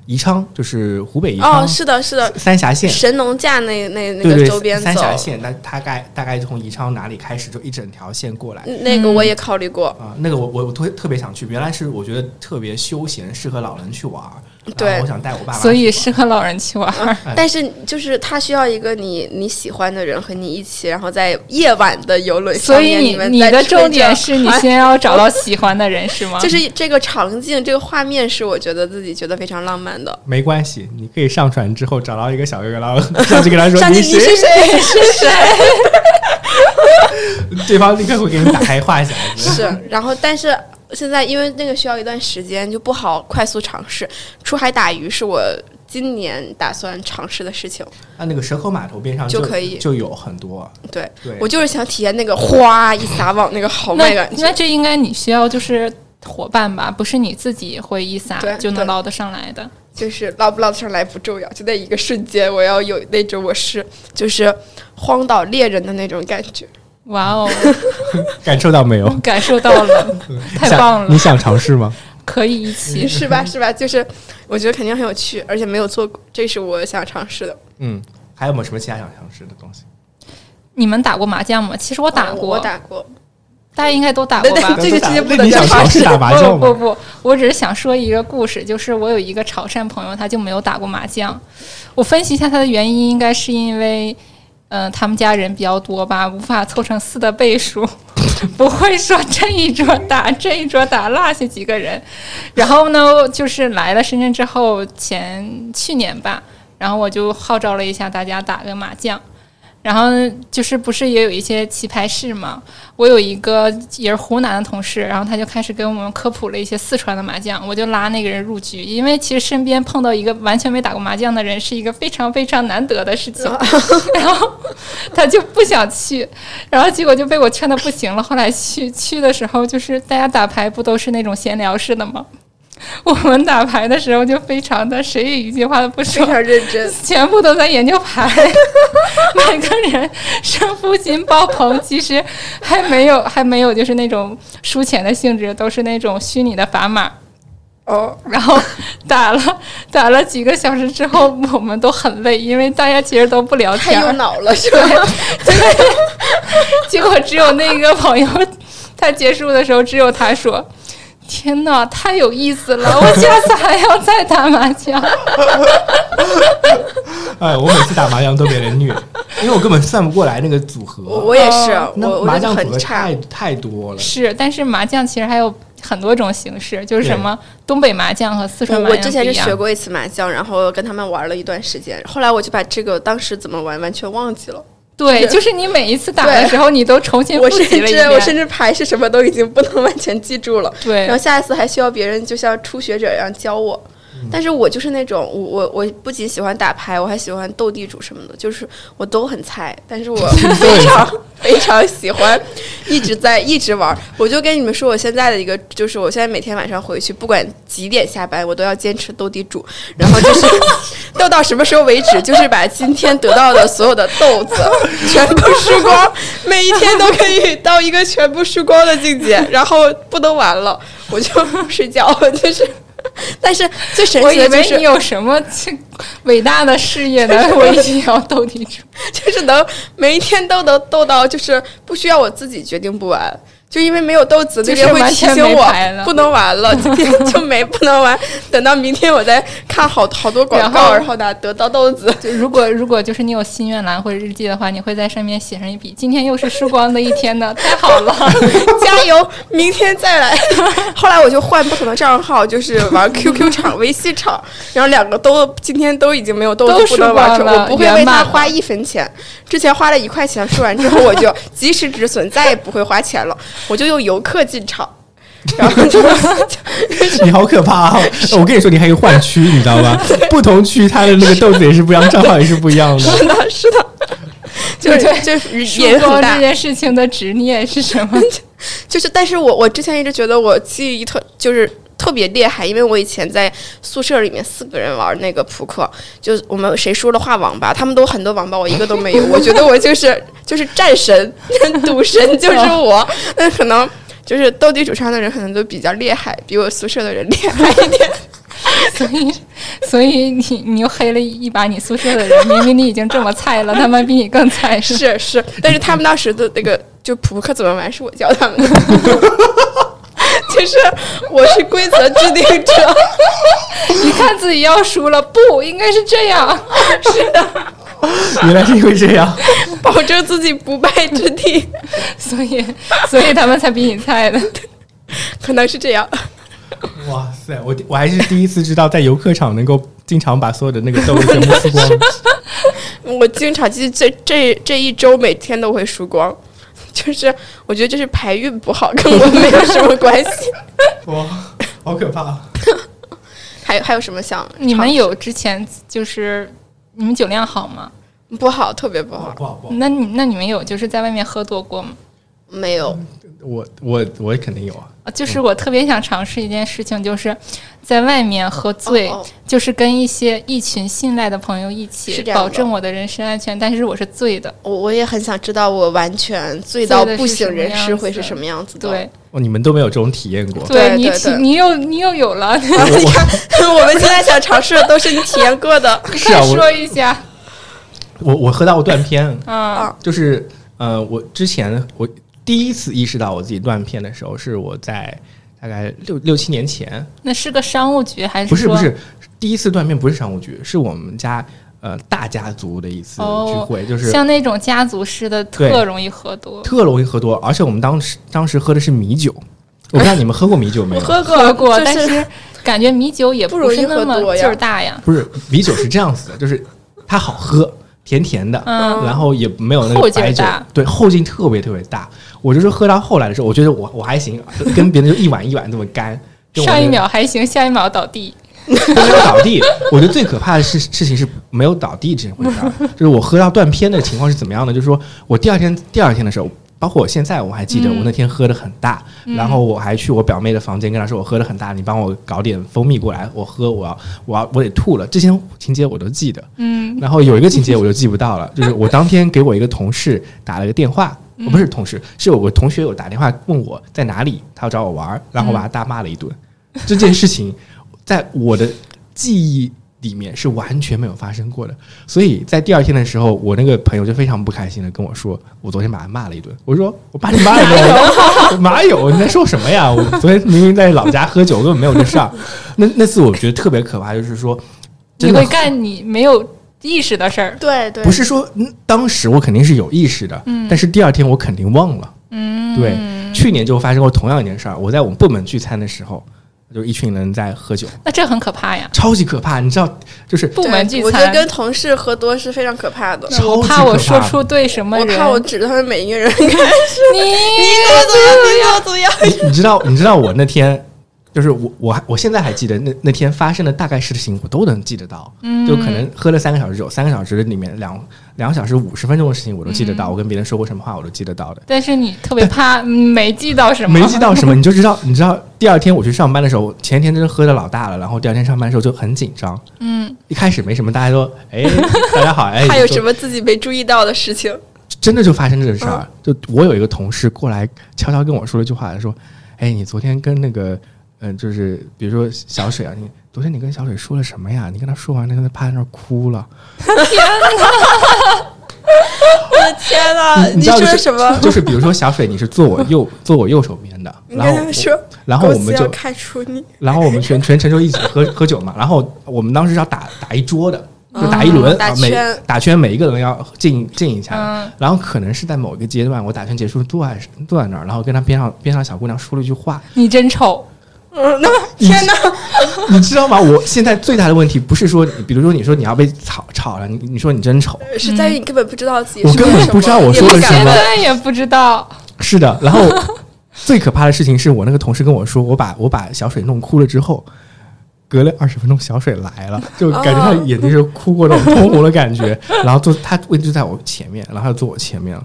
宜昌，就是湖北宜昌、哦，是的，是的，三峡县。神农架那那那个周边，走三，峡县，那大概大概从宜昌哪里开始，就一整条线过来那个我也考虑过，啊、那个我我我特特别想去，原来是我觉得特别休闲，适合老人去玩儿。对所以适合老人去玩但是就是他需要一个你你喜欢的人和你一起，然后在夜晚的游轮上所以面，你你们在吹的重点是你哎先要找到 喜欢的人，是吗？就是这个场景，这个画面是我觉得自己觉得非常浪漫的。没关系，你可以上船之后找到一个小哥哥，然后上去跟他说你你是谁？是谁？对方立刻会给你打开话匣子。是，然后但是现在因为那个需要一段时间，就不好快速尝试。出海打鱼是我今年打算尝试的事情。啊，那个蛇口码头边上就就可以就有很多。对对，我就是想体验那个哗一撒网那个豪迈感觉那。这应该你需要就是伙伴吧，不是你自己会一撒就能捞得上来的。就是捞不捞得上来不重要，就在一个瞬间，我要有那种我是就是荒岛猎人的那种感觉。哇哦，感受到没有？感受到了，太棒了你，想尝试吗？可以一起。是吧？是吧？就是我觉得肯定很有趣，而且没有做过，这是我想尝试的。嗯，还有没有什么其他想尝试的东西？你们打过麻将吗？其实我打过，我打过。大家应该都打过吧？这个直接不那你想尝试打麻将吗？不不不，我只是想说一个故事，就是我有一个潮汕朋友，他就没有打过麻将。我分析一下他的原因，应该是因为，嗯、他们家人比较多吧，无法凑成四的倍数，不会说这一桌打这一桌打落下几个人。然后呢，就是来了深圳之后，前去年吧，然后我就号召了一下大家打个麻将。然后就是不是也有一些棋牌室嘛？我有一个也是湖南的同事，然后他就开始给我们科普了一些四川的麻将，我就拉那个人入局，因为其实身边碰到一个完全没打过麻将的人是一个非常非常难得的事情，然后他就不想去，然后结果就被我劝的不行了。后来去去的时候，就是大家打牌不都是那种闲聊式的吗？我们打牌的时候就非常的谁也一句话都不说非，常认真，全部都在研究牌，每个人胜负心爆棚。其实还没有还没有就是那种输钱的性质，都是那种虚拟的砝码。哦，然后打了打了几个小时之后，我们都很累，因为大家其实都不聊天儿。用脑了，是吧？结果只有那个朋友，他结束的时候，只有他说：“天呐，太有意思了！我下次还要再打麻将。哎，我每次打麻将都被人虐，因为我根本算不过来那个组合。我我也是，我我麻将组合很差太。太多了”。是，但是麻将其实还有很多种形式，就是什么东北麻将和四川麻将我之前是学过一次麻将，然后跟他们玩了一段时间，后来我就把这个当时怎么玩完全忘记了。对，就是你每一次打的时候，你都重新我甚复习了一至我甚。至牌是什么都已经不能完全记住了。对然后，下一次还需要别人就像初学者一样教我。但是我就是那种我我我不仅喜欢打牌，我还喜欢斗地主什么的，就是我都很菜，但是我 非常非常喜欢一直在一直玩儿。我就跟你们说，我现在的一个就是我现在每天晚上回去，不管几点下班，我都要坚持斗地主，然后就是 斗到什么时候为止，就是把今天得到的所有的豆子 全部输光，每一天都可以到一个全部输光的境界，然后不能玩了，我就睡觉，就是。但是最神奇的就是为你有什么这伟大的事业呢，我一定要斗地主。就是能每一天都能斗到，就是不需要我自己决定不玩，就因为没有豆子，就是那边会提醒我不能玩了，今天就没不能玩，等到明天我再看好好多广告，然后呢得到豆子。就如果如果就是你有心愿栏或者日记的话，你会在上面写上一笔，今天又是输光的一天呢，太好了。加油，明天再来。后来我就换不同的账号，就是玩 QQ 场、微信场，然后两个都今天都已经没有豆子不能玩了我不会为圆满了它花一分钱。之前花了一块钱，输完之后我就及时止损，再也不会花钱了，我就用游客进场。然后就你好可怕啊！我跟你说，你还可以换区，你知道吧？不同区它的那个豆子也是不一样，账号也是不一样的。是的，是的，就是就是输也很大光这，件事情的执念是什么？就是，但是我我之前一直觉得我记忆特就是特别厉害，因为我以前在宿舍里面四个人玩那个扑克，就我们谁输了画网吧，他们都很多网吧，我一个都没有。我觉得我就是就是战神、赌神就是我，那可能就是斗地主上的人可能都比较厉害，比我宿舍的人厉害一点。所以，所以你你又黑了一把你宿舍的人，明明你已经这么菜了，他们比你更菜，是是是，但是他们当时的那个就扑克怎么玩是我教他们的。就是我是规则制定者，你看自己要输了，不应该是这样。是的原来是因为这样。保证自己不败之地，所以，所以他们才比你菜的。可能是这样。哇塞，我我还是第一次知道，在游客场能够经常把所有的那个豆子全部输光。我经常记这这这一周每天都会输光，就是我觉得就是排运不好，跟我没有什么关系。哇，好可怕！还有还有什么想 你们有之前就是你们酒量好吗？不好，特别不好，不好不好不好，那你那你们有就是在外面喝多过吗？没有。我我我肯定有啊。就是我特别想尝试一件事情，就是在外面喝醉，哦哦就是跟一些一群信赖的朋友一起保证我的人身安全。但是我是醉的，我我也很想知道，我完全醉到不省人事会是什么样子的。对哦，你们都没有这种体验过。对你体对对你又你又有了，你看，我们现在想尝试的都是你体验过的。是啊，快说一下，我我喝到过断片，啊就是呃，我之前我第一次意识到我自己断片的时候，是我在大概六六七年前，那是个商务局还是不是不是，第一次断片不是商务局，是我们家呃大家族的一次哦聚会，就是像那种家族式的，特容易喝多。特容易喝多，而且我们当时当时喝的是米酒，我不知道你们喝过米酒没有？喝喝过，就但是感觉米酒也不容易是那么喝多呀劲儿大呀。不是米酒是这样子的，就是它好喝，甜甜的，嗯然后也没有那后个白酒劲，对，后劲特别特别大。我就是喝到后来的时候，我觉得我我还行，跟别人就一碗一碗这么干。上一秒还行，下一秒倒地。没有倒地。我觉得最可怕的事事情是没有倒地这回事儿，就是我喝到断片的情况是怎么样的？就是说我第二天第二天的时候。包括我现在我还记得，嗯。我那天喝的很大，然后我还去我表妹的房间跟她说我喝的很大，你帮我搞点蜂蜜过来，我喝，我要我要我得吐了。这些情节我都记得，嗯，然后有一个情节我就记不到了，就是我当天给我一个同事打了个电话，嗯。我不是同事，是我同学有打电话问我在哪里，他要找我玩，然后我把他大骂了一顿。这件事情在我的记忆里面是完全没有发生过的，所以在第二天的时候，我那个朋友就非常不开心的跟我说，我昨天把他骂了一顿。我说我把你骂了一顿，我哪有？你在说什么呀？我昨天明明在老家喝酒，根本没有这事儿。那 那次我觉得特别可怕，就是说，你会干你没有意识的事儿。对对，不是说嗯当时我肯定是有意识的，但是第二天我肯定忘了。嗯，对，去年就发生过同样一件事儿。我在我们部门聚餐的时候，就一群人在喝酒，那这很可怕呀。超级可怕。你知道，就是部对门聚餐，我觉得跟同事喝多是非常可怕的。超怕我说出对什么我人，怕我指着他们每一个人，你你怎么怎么样？你怎么怎么样？你你知道，你知道我那天。就是我，我还我现在还记得那那天发生的大概事情，我都能记得到。嗯就可能喝了三个小时酒，三个小时里面两两个小时五十分钟的事情我都记得嗯到，我跟别人说过什么话我都记得到的。但是你特别怕嗯没记到什么，没记到什么，你就知道，你知道第二天我去上班的时候，前一天真的喝的老大了，然后第二天上班的时候就很紧张。嗯，一开始没什么，大家都，哎，大家好，哎，还有什么自己没注意到的事情？真的就发生这个事儿。就我有一个同事过来悄悄跟我说了一句话，说，哎，你昨天跟那个，嗯、就是比如说小水啊，你昨天你跟小水说了什么呀？你跟他说完，那个他趴在那儿哭了。我的天呐，你知道就是说什么？就是比如说小水，你是坐我右 坐我右手边的，你然后我跟他说，然后我们就开除你。然后我们全全程就一起喝喝酒嘛，然后我们当时要打打一桌的，就打一轮，嗯打圈打圈，每一个人要敬敬一下。嗯然后可能是在某一个阶段，我打圈结束坐在坐在那儿，然后跟他边上边上小姑娘说了一句话，你真丑，嗯，那天哪，你知道吗？我现在最大的问题不是说，比如说你说你要被炒炒了，你你说你真丑，是在于你根本不知道自己我根本不知道我说了什么现在也不知道，是的。然后 最可怕的事情是我那个同事跟我说，我把我把小水弄哭了之后。隔了二十分钟，小水来了，就感觉他眼睛是哭过那种通红的感觉，然后坐他位置就在我前面，然后他就坐我前面了。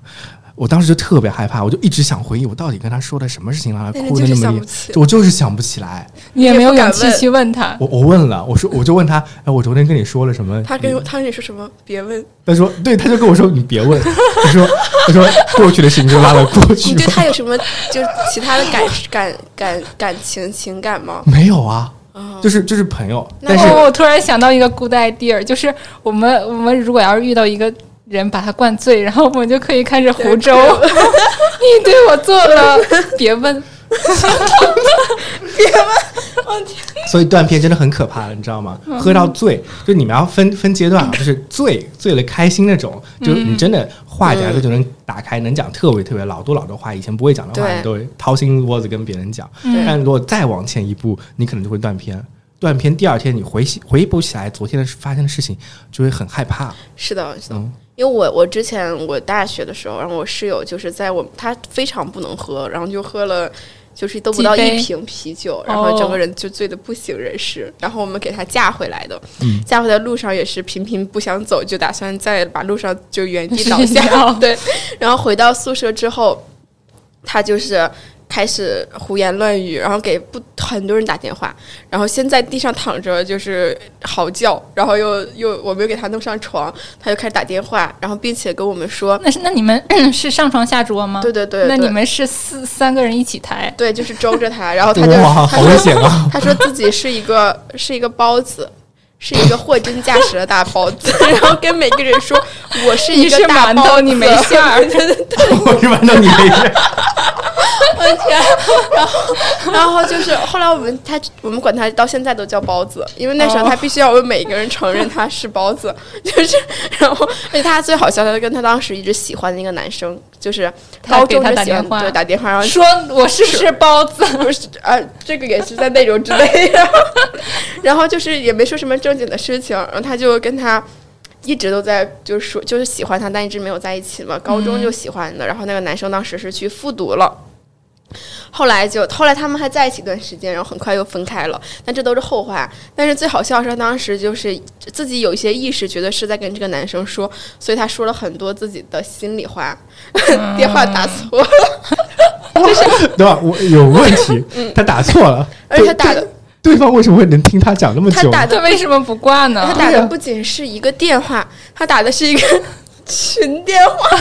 我当时就特别害怕，我就一直想回忆我到底跟他说的什么事情让他哭的那么厉害我就是想不起来。你也没有勇气去问他。我我问了，我说我就问他，哎，我昨天跟你说了什么？他跟你他跟你说什么？别问。他说对，他就跟我说你别问，他说他说过去的事情就拉到过去你对。他有什么就是其他的感感感感情情感吗？没有啊，啊，就是就是朋友，那但是哦，我突然想到一个 good idea，就是我们我们如果要是遇到一个人把他灌醉，然后我们就可以开始湖州。你对我做了，别问。别问所以断片真的很可怕的，你知道吗？嗯喝到醉，就你们要分分阶段啊，就是醉醉了开心那种，就是你真的话匣子就能打开，能讲特别特别老多老多话，以前不会讲的话，你都会掏心窝子跟别人讲。嗯但如果再往前一步，你可能就会断片。断片第二天你回回忆不起来昨天的发生的事情，就会很害怕。是的，是的。嗯因为我我之前我大学的时候，然后我室友就是在我他非常不能喝，然后就喝了。就是都不到一瓶啤酒，然后整个人就醉得不省人事。然后我们给他架回来的，嗯架回来的路上也是频频不想走，就打算再把路上就原地倒睡下。对，然后回到宿舍之后，他就是开始胡言乱语，然后给不很多人打电话，然后先在地上躺着就是嚎叫，然后又又我们又给他弄上床，他就开始打电话，然后并且跟我们说，那是那你们 是上床下桌吗？对对对，那你们是四三个人一起抬？对就是周着他，然后他就哇，他说好危险啊！他说自己是一个是一个包子。是一个货真价实的大包子，然后跟每个人说：“我是一个大馒头，包子。”你没馅 儿。我是馒头，你没事。我的天！然后，然后就是后来我们他我们管他到现在都叫包子，因为那时候他必须要为每一个人承认他是包子，就是然后而且他最好笑的跟他当时一直喜欢的一个男生，就是高中他给他就打电话对打电话，然后说我是不是包子？不是啊，这个也是在内容之内，然后然后就是也没说什么正经的事情，然后他就跟他。一直都在就是说就是喜欢他，但一直没有在一起嘛。高中就喜欢的，然后那个男生当时是去复读了，后来就后来他们还在一起一段时间，然后很快又分开了。但这都是后话。但是最好笑是，当时就是自己有一些意识，觉得是在跟这个男生说，所以他说了很多自己的心里话，电话打错了，就是对吧？我有问题，他打错了，而且他打的对对方为什么会能听他讲那么久？他打的他为什么不挂呢他？打的不仅是一个电话，他打的是一个 群电话，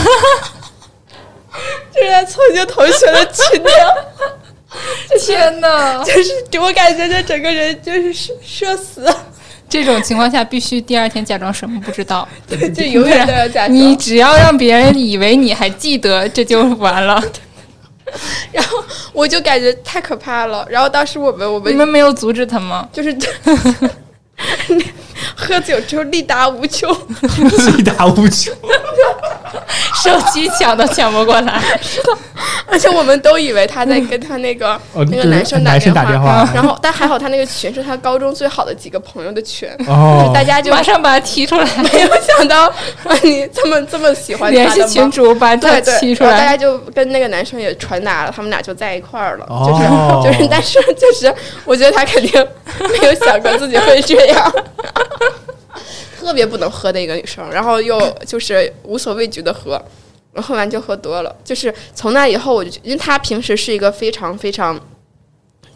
就是他曾经同学的群聊，天哪！就是给我感觉这整个人就是社社死，这种情况下必须第二天假装什么不知道。就 永远都要假装。你只要让别人以为你还记得，这就完了。然后我就感觉太可怕了。然后当时我们我们你们们没有阻止他吗？就是喝酒之后力大无穷，力大无穷。手机抢都抢不过来。而且我们都以为他在跟他那个、哦，那个就是男生男生打电话，然后但还好他那个群是他高中最好的几个朋友的群，哦，大家就马上把他踢出来，没有想到啊，你这么这么喜欢他的联系群主把他对对，踢出来。然后大家就跟那个男生也传达了，他们俩就在一块儿了，哦。就是就是，但是就是，我觉得他肯定没有想过自己会这样，特别不能喝的一个女生，然后又就是无所畏惧的喝，然后喝完就喝多了，就是从那以后我就觉因为她平时是一个非常非常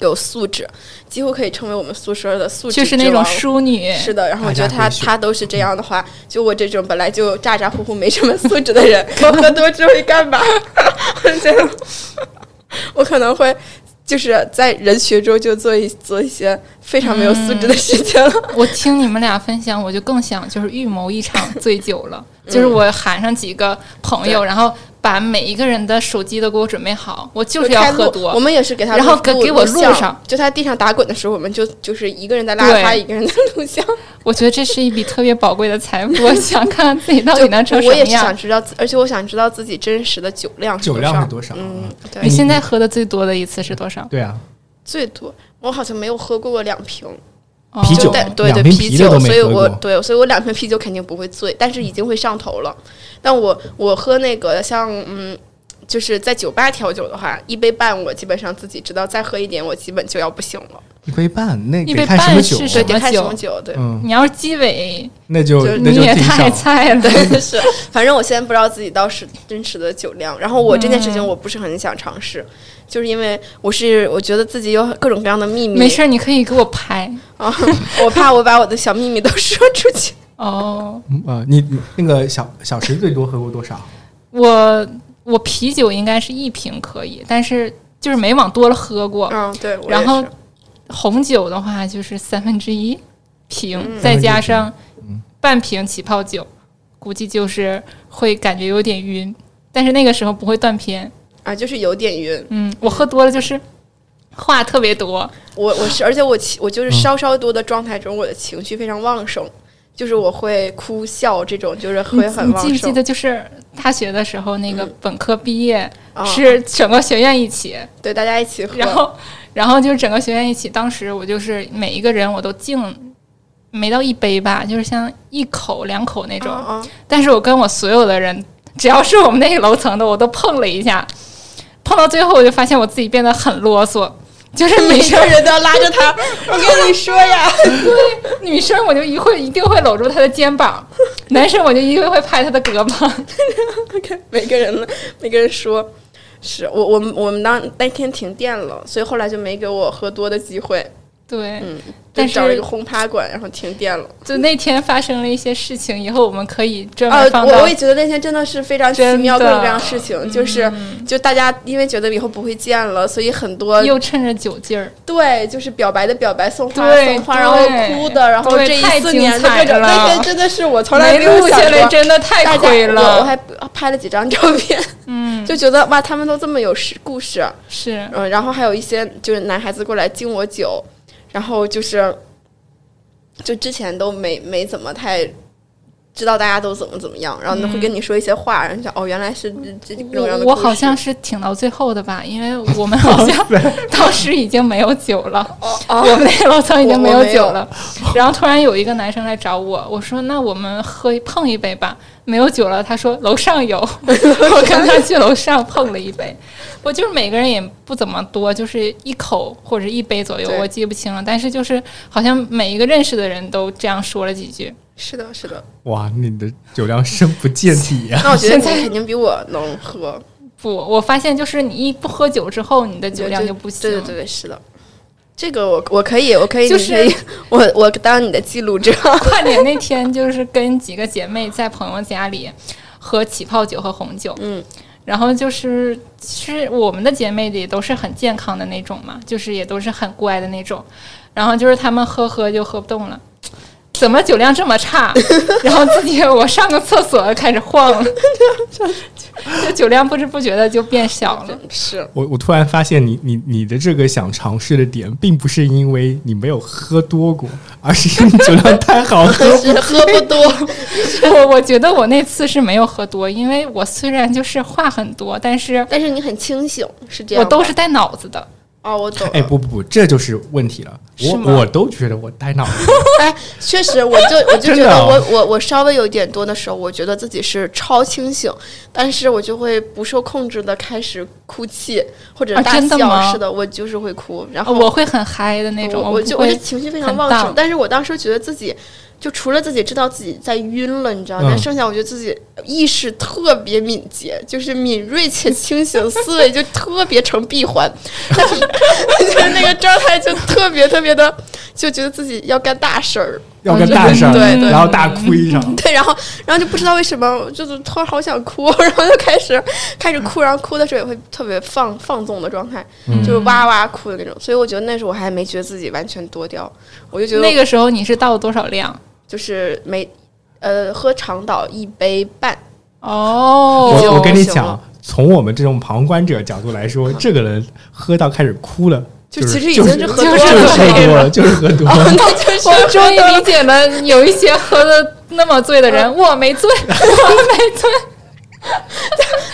有素质，几乎可以称为我们宿舍的素质就是那种淑女，是的，然后我觉得他家闺秀他都是这样的话，就我这种本来就咋咋呼呼没什么素质的人，我 喝多之后会干嘛？我觉得我可能会就是在人群中就做一做一些非常没有素质的事情了。我听你们俩分享，我就更想就是预谋一场醉酒了。就是我喊上几个朋友，对然后把每一个人的手机都给我准备好，我就是要喝多。我们也是给他然后给给我录上，就他地上打滚的时候，我们就就是一个人在拉对他，一个人在录像。我觉得这是一笔特别宝贵的财富，我想看看自己到底能成什么样我也是想。知道，而且我想知道自己真实的酒量是酒多少量是多少？嗯，对你，现在喝的最多的一次是多少？对啊，最多我好像没有喝过过两瓶。哦啤酒对对对，啤酒，所以我对，所以我两瓶啤酒肯定不会醉，但是已经会上头了。但我我喝那个像嗯，就是在酒吧调酒的话，一杯半我基本上自己知道，再喝一点我基本就要不行了。一杯半，那一杯得看什么半酒啊？是什么对，得看什酒么酒，对。嗯，你要是鸡尾，那就你也太。菜了。对，是，反正我现在不知道自己到是真实的酒量。然后我这件事嗯情我不是很想尝试，就是因为我是我觉得自己有各种各样的秘密，没事儿，你可以给我拍啊，我怕我把我的小秘密都 说出去。哦。啊呃，你你那个小小石最多喝过多少？我我啤酒应该是一瓶可以，但是就是没往多了喝过。嗯，对。然后红酒的话就是三分之一瓶，嗯再加上嗯半瓶起泡酒，估计就是会感觉有点晕，但是那个时候不会断片。啊，就是有点晕。嗯，我喝多了就是话特别多，我我是，而且我情我就是嗯稍稍多的状态中，我的情绪非常旺盛，就是我会哭笑这种，就是会很你旺盛。记不记得就是大学的时候那个本科毕业、啊是整个学院一起，对大家一起喝，然后然后就是整个学院一起，当时我就是每一个人我都敬。没到一杯吧，就是像一口两口那种。嗯嗯但是我跟我所有的人，只要是我们那个楼层的，我都碰了一下。碰到最后，我就发现我自己变得很啰嗦，就是女每生个人都要拉着他，我跟你说呀，女生我就一会一定会搂住他的肩膀，男生我就一定会拍他的胳膊。每个人每个人说。是我我们我们当那天停电了，所以后来就没给我喝多的机会。对，嗯，但就找了一个是轰趴馆，然后停电了。就那天发生了一些事情，以后我们可以专啊门，放到我我也觉得那天真的是非常奇妙，各种各样事情，就是就大家因为觉得以后不会见了，所以很多又趁着酒劲儿，对，就是表白的表白，送花对送花，然后哭的，然后这一四太精年的这种，那天真的是我从来没有录下来想过。真的太亏我我。还拍了几张照片，嗯，就觉得哇，他们都这么有事故事，是嗯，然后还有一些就是男孩子过来敬我酒，然后就是就之前都没没怎么太知道大家都怎么怎么样，然后会跟你说一些话，然后想哦，原来是这这种样的我我好像是挺到最后的吧，因为我们好像 当时已经没有酒了，哦我们那个楼层已经没有酒了。然后突然有一个男生来找我，我说那我们喝碰一杯吧，没有酒了。他说楼上有，我跟他去楼上碰了一杯。我就是每个人也不怎么多，就是一口或者一杯左右，我记不清了。但是就是好像每一个认识的人都这样说了几句。是的，是的。哇，你的酒量深不见底呀、那我觉得你现在肯定比我能喝，不，我发现就是你一不喝酒之后，你的酒量就就不行。对对对对，是的。这个我我可以，我可以，就是你可以，我我当你的记录者。跨年那天，就是跟几个姐妹在朋友家里喝起泡酒和红酒，嗯，然后就是其实我们的姐妹里都是很健康的那种嘛，就是也都是很乖的那种，然后就是她们喝喝就喝不动了。怎么酒量这么差？然后自己我上个厕所开始晃了，这酒量不知不觉的就变小了。是，我我突然发现你你你的这个想尝试的点，并不是因为你没有喝多过，而是因为你酒量太好喝。是喝不多，我我觉得我那次是没有喝多，因为我虽然就是话很多，但是但是你很清醒，是这样我。都是带脑子的。哦，我懂了。哎，不不不，这就是问题了。我我都觉得我呆脑子。哎，确实，我就我就觉得我哦我我稍微有一点多的时候，我觉得自己是超清醒，但是我就会不受控制的开始哭泣或者啊大笑。真的是的，我就是会哭，然哦后我会很嗨的那种，我就我就情绪非常旺盛但是我当时觉得自己。就除了自己知道自己在晕了，你知道，嗯。但剩下我觉得自己意识特别敏捷，就是敏锐且清醒，思维就特别成闭环，但 是就是那个状态就特别特别的，就觉得自己要干大事儿，要个大事儿，对对然后大哭一场。对，然后 然后就不知道为什么，就是突然好想哭，然后就开始开始哭，然后哭的时候也会特别放放纵的状态，就是哇哇哭的那种。所以我觉得那时候我还没觉得自己完全多掉，我就觉得那个时候你是倒了多少量？就是每呃喝长岛一杯半，哦我我跟你讲，从我们这种旁观者角度来说，这个人喝到开始哭了，就其实已就是经是喝就多是就是喝多了。就是喝多了。那就是我终于理解了，有一些喝的那么醉的人，我没醉，我没醉。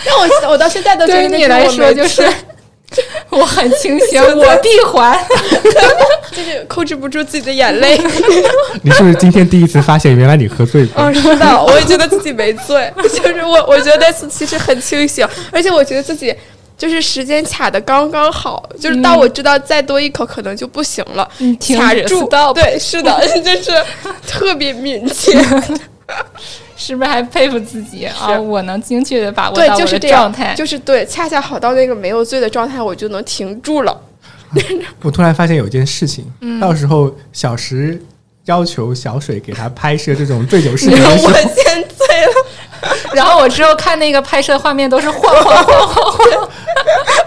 但我我到现在都对于你来说，就是 我很清醒，我闭环。就是控制不住自己的眼泪。你是不是今天第一次发现，原来你喝醉了？嗯，是的，我也觉得自己没醉，就是我，我觉得那次其实很清醒，而且我觉得自己就是时间卡的刚刚好，就是到我知道再多一口可能就不行了，嗯卡住对，是的，就是特别敏捷，是不是还佩服自己啊？我能精确的把握对，到我的就是这样状态，。就是对，恰恰好到那个没有醉的状态，我就能停住了。我突然发现有一件事情，嗯到时候小石要求小水给他拍摄这种醉酒视频我的时候，先 然后我之后看那个拍摄画面都是晃 晃晃晃晃，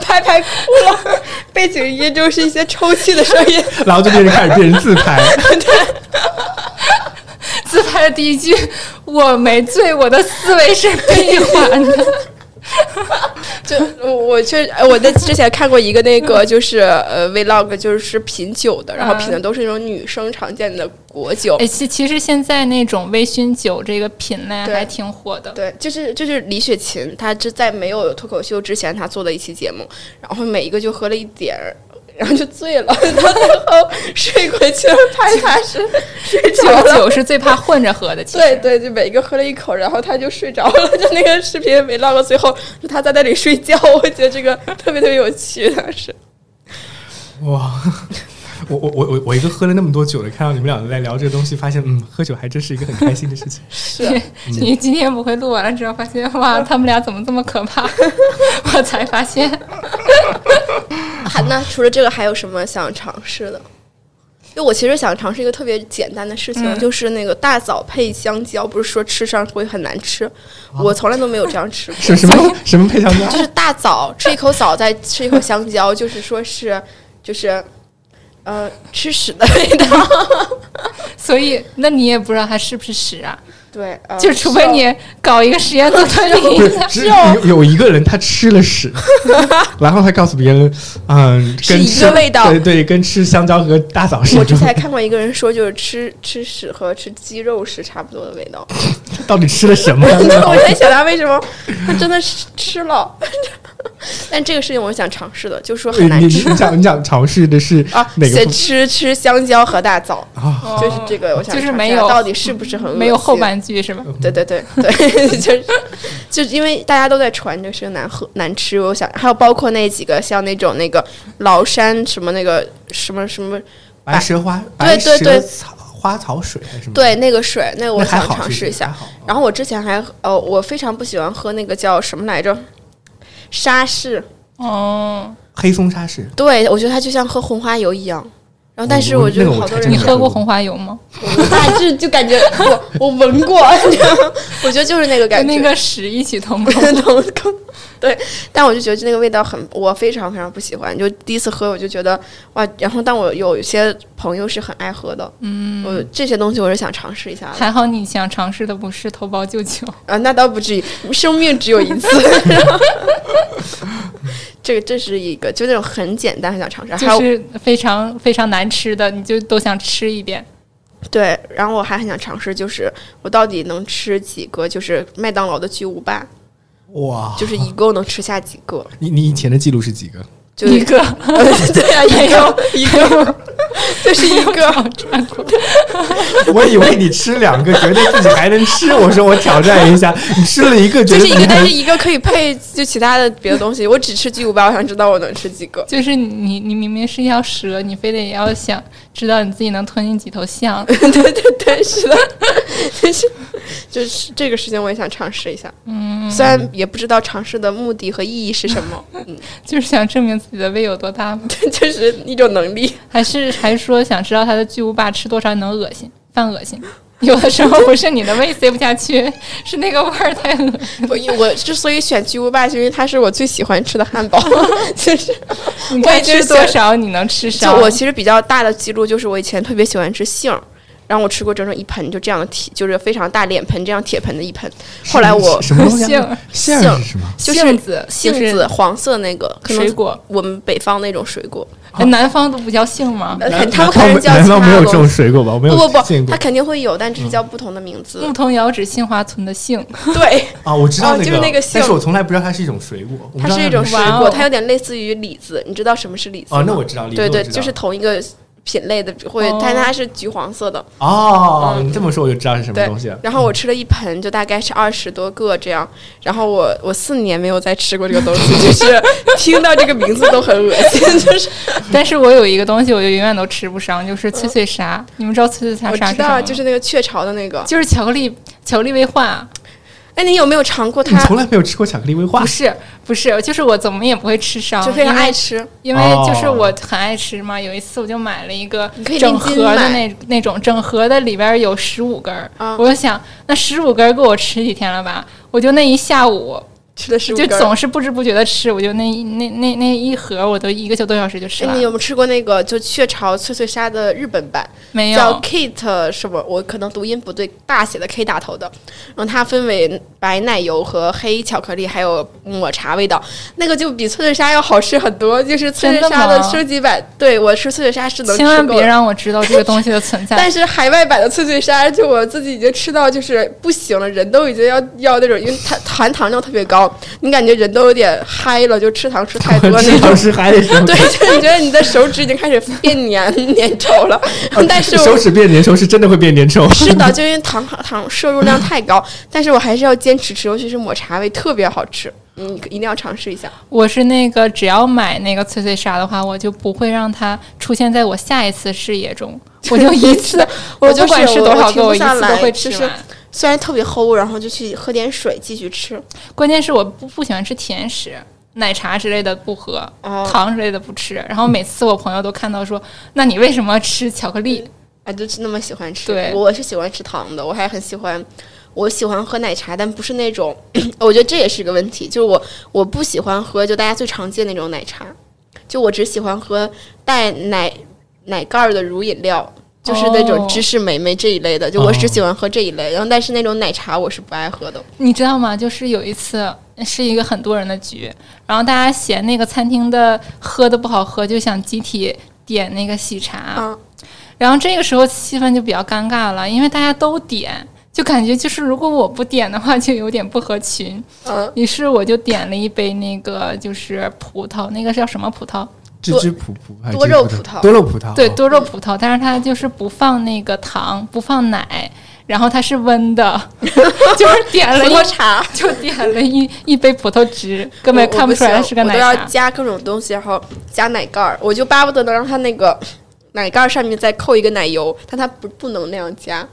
拍拍哭了，背景音就是一些抽泣的声音。然后就变成开始变成自拍。自拍的第一句“ 我没醉，我的思维是闭环的就我我确呃我在之前看过一个那个 就是呃 vlog，就是品酒的，然后品的都是那种女生常见的果酒”。。哎，其其实现在那种微醺酒这个品类还挺火的。对，就是就是李雪琴，她就在没有脱口秀之前，她做的一期节目，然后每一个就喝了一点儿，然后就醉了，到最后睡过去了，拍他是 睡着酒了。酒是最怕混着喝的，其实对对，就每一个喝了一口，然后他就睡着了。就那个视频 vlog 最后，就他在那里睡觉，我觉得这个特别特别有趣，当时。哇，我我我我我一个喝了那么多酒的，看到你们两个在聊这个东西，发现嗯，喝酒还真是一个很开心的事情。是你今天不会录完了之后发现哇，他们俩怎么这么可怕？我才发现，还那除了这个还有什么想尝试的？因为我其实想尝试一个特别简单的事情，嗯就是那个大枣配香蕉，不是说吃上会很难吃，我从来都没有这样吃过。是 什么什么配香蕉？就是大枣，吃一口枣，再吃一口香蕉，就是说是就是呃吃屎的味道。所以那你也不知道它是不是屎啊？对，呃、就除非你搞一个实验做吞不 是一下，，只有有一个人他吃了屎，然后他告诉别人，嗯，是一个味道对对，跟吃香蕉和大枣是一我之种。前还看过一个人说，就是吃吃屎和吃鸡肉是差不多的味道。到底吃了什么？我在想他为什么他真的是吃了，但这个事情我是想尝试的，就是说很难吃你想你想尝试的是啊，哪个吃吃香蕉和大枣，啊？就是这个，我想尝试就是没有到底是不是很恶没有后半句是吗？对对对对，就是就是因为大家都在传这个事情难喝难吃，我想还有包括那几个像那种那个崂山什么那个什么什么，白蛇花，对对对草花草水还是什么？对那个水那个我想尝试一下。然后我之前还呃，我非常不喜欢喝那个叫什么来着，沙士，哦，黑松沙士，对我觉得它就像喝红花油一样。然后，但是我我觉得好多人你喝过红花油吗？我 大致就感觉我我闻过，我觉得就是那个感觉，跟那个屎一起通过。同同对，但我就觉得那个味道很，我非常非常不喜欢。就第一次喝，我就觉得哇，然后但我有一些朋友是很爱喝的，嗯，我这些东西我是想尝试一下的还好你想尝试的不是头孢救球，啊，那倒不至于，生命只有一次。这个这是一个，就那种很简单，很想尝试。还有就是非常非常难吃的，你就都想吃一遍。对，然后我还很想尝试，就是我到底能吃几个，就是麦当劳的巨无霸，哇！就是一共能吃下几个？你你以前的记录是几个？就一个 对啊，也 有一个，就是一个。转过，我以为你吃两个，觉得自己还能吃。我说我挑战一下，你吃了一个，觉就是一个，但是一个可以配就其他的别的东西。我只吃巨无霸，我想知道我能吃几个。就是你你明明是一条蛇，你非得要想知道你自己能吞进几头象。对对对，是的，就是就是这个事情，我也想尝试一下。嗯，虽然也不知道尝试的目的和意义是什么，嗯，就是想证明自己的胃有多大吗？就是一种能力。还是还是说想知道它的巨无霸吃多少能恶心，犯恶心？有的时候不是你的胃塞不下去，是那个味儿太恶心。我我之所以选巨无霸，是因为它是我最喜欢吃的汉堡，就是你吃多少你能吃就上？我其实比较大的记录就是我以前特别喜欢吃杏儿，然后我吃过整整一盆就这样的铁，就是非常大脸盆这样铁盆的一盆。后来我什么东西杏啊？杏是什么？就是杏子杏子黄色那个可能水果，我们北方那种水果，哎南方都不叫杏吗？他们可能叫南其他方没有这种。水果吧？我没有不不不，它肯定会有，但只是叫不同的名字。牧童遥指杏花村的杏，对，啊！我知道哦就是那个杏但是我从来不知道它是一种水果。它是一种水果，它有点类似于李子。你知道什么是李子吗？哦，那我知道，李对对，子我知道就是同一个品类的，会哦，但它是橘黄色的。哦，你这么说我就知道是什么东西了。然后我吃了一盆，就大概是二十多个这样。然后我我四年没有再吃过这个东西，就是 听到这个名字都很恶心，就是 但是我有一个东西，我就永远都吃不上，就是脆脆鲨。你们知道脆脆沙我知道？就是那个雀巢的那个。就是巧克力巧克力味化，哎，你有没有尝过它？你从来没有吃过巧克力威化不？是不是，就是我怎么也不会吃伤，就非常爱吃。因为哦就是我很爱吃嘛，有一次我就买了一个整盒的那那种整盒的，里边有十五根儿。啊我就想，那十五根够我吃几天了吧？我就那一下午，吃 的是就总是不知不觉的吃，我就那一那那那一盒，我都一个小多小时就吃了。你有没有吃过那个就雀巢脆脆鲨的日本版？没叫，Kate 什么？我可能读音不对，大写的 K 打头的。然后它分为白奶油和黑巧克力，还有抹茶味道。那个就比脆脆鲨要好吃很多，就是脆脆鲨的升级版。对我吃脆脆鲨是能吃千万别。让我知道这个东西的存 在。但是海外版的脆脆鲨，就我自己已经吃到就是不行了，人都已经要要那种，因为它含糖量特别高，你感觉人都有点嗨了，就吃糖吃太多那种 吃嗨的时候，对，就你觉得你的手指已经开始变粘粘 稠了，但是手指变粘稠是真的会变粘稠。是的，就因为糖糖摄入量太高，但是我还是要坚持吃，尤其是抹茶味特别好吃。你一定要尝试一下。我是那个只要买那个脆脆鲨的话，我就不会让它出现在我下一次视野中，我就一次，我不管吃多少个，停不一次都会吃完。虽然特别齁，然后就去喝点水继续吃。关键是我不不喜欢吃甜食，奶茶之类的不喝，糖之类的不吃。然后每次我朋友都看到说：“那你为什么吃巧克力？”啊，就是那么喜欢吃。对，我是喜欢吃糖的，我还很喜欢。我喜欢喝奶茶，但不是那种，我觉得这也是个问题。就是我我不喜欢喝就大家最常见那种奶茶，就我只喜欢喝带奶奶盖儿的乳饮料，就是那种芝士梅梅这一类的。就我只喜欢喝这一类，然后但是那种奶茶我是不爱喝的。你知道吗？就是有一次是一个很多人的局，然后大家嫌那个餐厅的喝的不好喝，就想集体点那个喜茶，然后这个时候气氛就比较尴尬了，因为大家都点。就感觉就是如果我不点的话，就有点不合群。嗯，于是我就点了一杯那个就是葡萄，那个叫什么葡萄？芝芝葡萄，多肉葡萄，多肉葡萄。对，多肉葡萄，但是它就是不放那个糖，不放奶，然后它是温的，就是点了一茶，就点了一一杯葡萄汁，根本看不出来是个奶茶。我都要加各种东西，然后加奶盖儿，我就巴不得能让它那个奶盖儿上面再扣一个奶油，但它不不能那样加。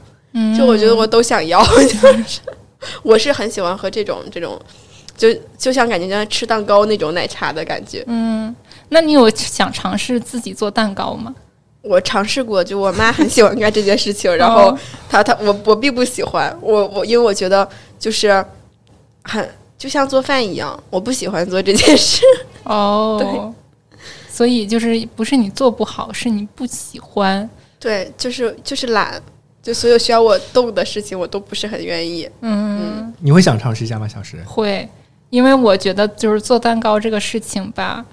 就我觉得我都想要，就是我是很喜欢喝这种这种，就就像感觉像吃蛋糕那种奶茶的感觉。嗯，那你有想尝试自己做蛋糕吗？我尝试过，就我妈很喜欢干这件事情，然后她她我我并不喜欢，我我因为我觉得就是很就像做饭一样，我不喜欢做这件事。哦，对，所以就是不是你做不好，是你不喜欢。对，就是就是懒。就所有需要我动的事情，我都不是很愿意。嗯，你会想尝试一下吗，小石？会，因为我觉得就是做蛋糕这个事情吧，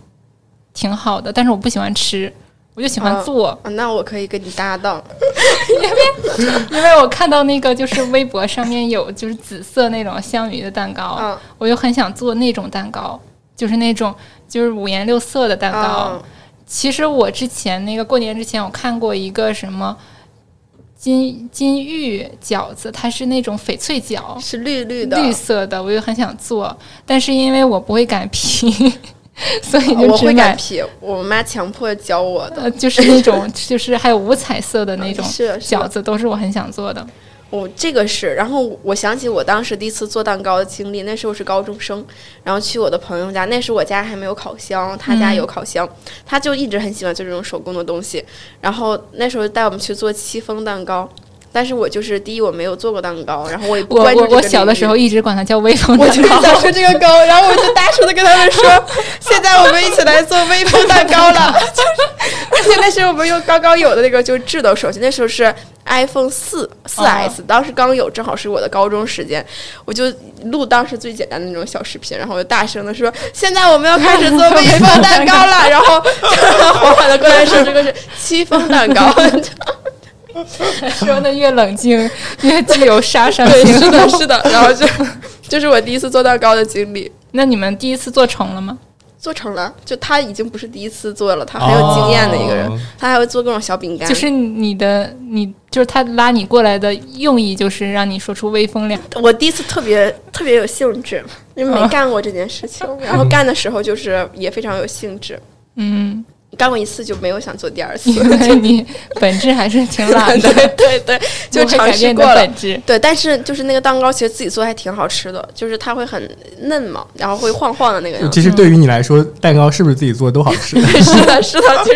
挺好的。但是我不喜欢吃，我就喜欢做。那我可以跟你搭档，因为因为我看到那个就是微博上面有就是紫色那种香芋的蛋糕，我就很想做那种蛋糕，就是那种就是五颜六色的蛋糕。其实我之前那个过年之前，我看过一个什么。金金玉饺子，它是那种翡翠饺，是绿绿的、绿色的，我就很想做，但是因为我不会擀皮，所以就我会擀皮。我妈强迫教我的，就是那种，就是还有五彩色的那种 饺子，都是我很想做的。我这个是，然后我想起我当时第一次做蛋糕的经历。那时候是高中生，然后去我的朋友家，那时我家还没有烤箱，他家有烤箱，他就一直很喜欢做这种手工的东西。然后那时候带我们去做戚风蛋糕。但是我就是第一，我没有做过蛋糕，然后我也不关注我我小的时候一直管它叫微风蛋糕。我就想吃这个糕，然后我就大声的跟他们说：“ 现在我们一起来做微风蛋糕了。”就是，而且那时候我们用刚刚有的那个就智能手机，那时候是 iPhone 四四 S，当时刚有，正好是我的高中时间，我就录当时最简单的那种小视频，然后我就大声的说：“现在我们要开始做微风蛋糕了。”然后 缓缓的过来说：“这个是戚风蛋糕。” 说的越冷静，越具有杀伤性。是的，是的。然后就就是我第一次做蛋糕的经历。那你们第一次做成了吗？做成了。就他已经不是第一次做了，他很有经验的一个人。他还会做各种小饼干。就是你的，你就是他拉你过来的用意，就是让你说出威风两。我第一次特别特别有兴致，因为没干过这件事情，然后干的时候就是也非常有兴致。嗯。干过一次就没有想做第二次，因为 你本质还是挺懒的。对 对对，就尝试过了。对，但是就是那个蛋糕，其实自己做还挺好吃的，就是它会很嫩嘛，然后会晃晃的那个。其实对于你来说，蛋糕是不是自己做都好吃？是的，是的，就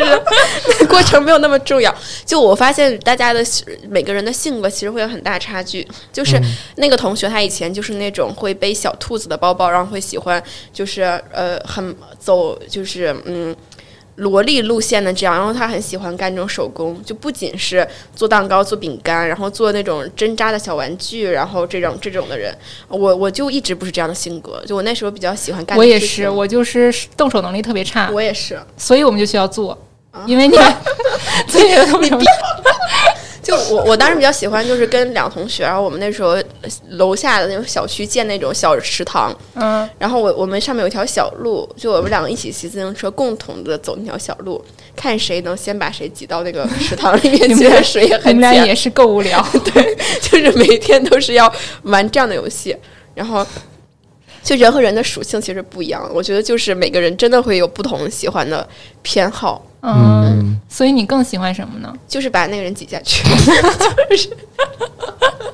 是过程没有那么重要。就我发现大家的每个人的性格其实会有很大差距。就是那个同学，他以前就是那种会背小兔子的包包，然后会喜欢就是呃很走就是嗯。萝莉路线的这样，然后他很喜欢干这种手工，就不仅是做蛋糕、做饼干，然后做那种针扎的小玩具，然后这种这种的人，我我就一直不是这样的性格，就我那时候比较喜欢干。我也是，我就是动手能力特别差。我也是，所以我们就需要做，因为你 自己动手。就我我当时比较喜欢，就是跟两个同学，然后我们那时候楼下的那种小区建那种小池塘，嗯，然后我我们上面有一条小路，就我们两个一起骑自行车，共同的走那条小路，看谁能先把谁挤到那个池塘里面去，水也很浅。你们俩也是够无聊，对，就是每天都是要玩这样的游戏，然后就人和人的属性其实不一样，我觉得就是每个人真的会有不同喜欢的偏好，嗯，嗯，所以你更喜欢什么呢？就是把那个人挤下去。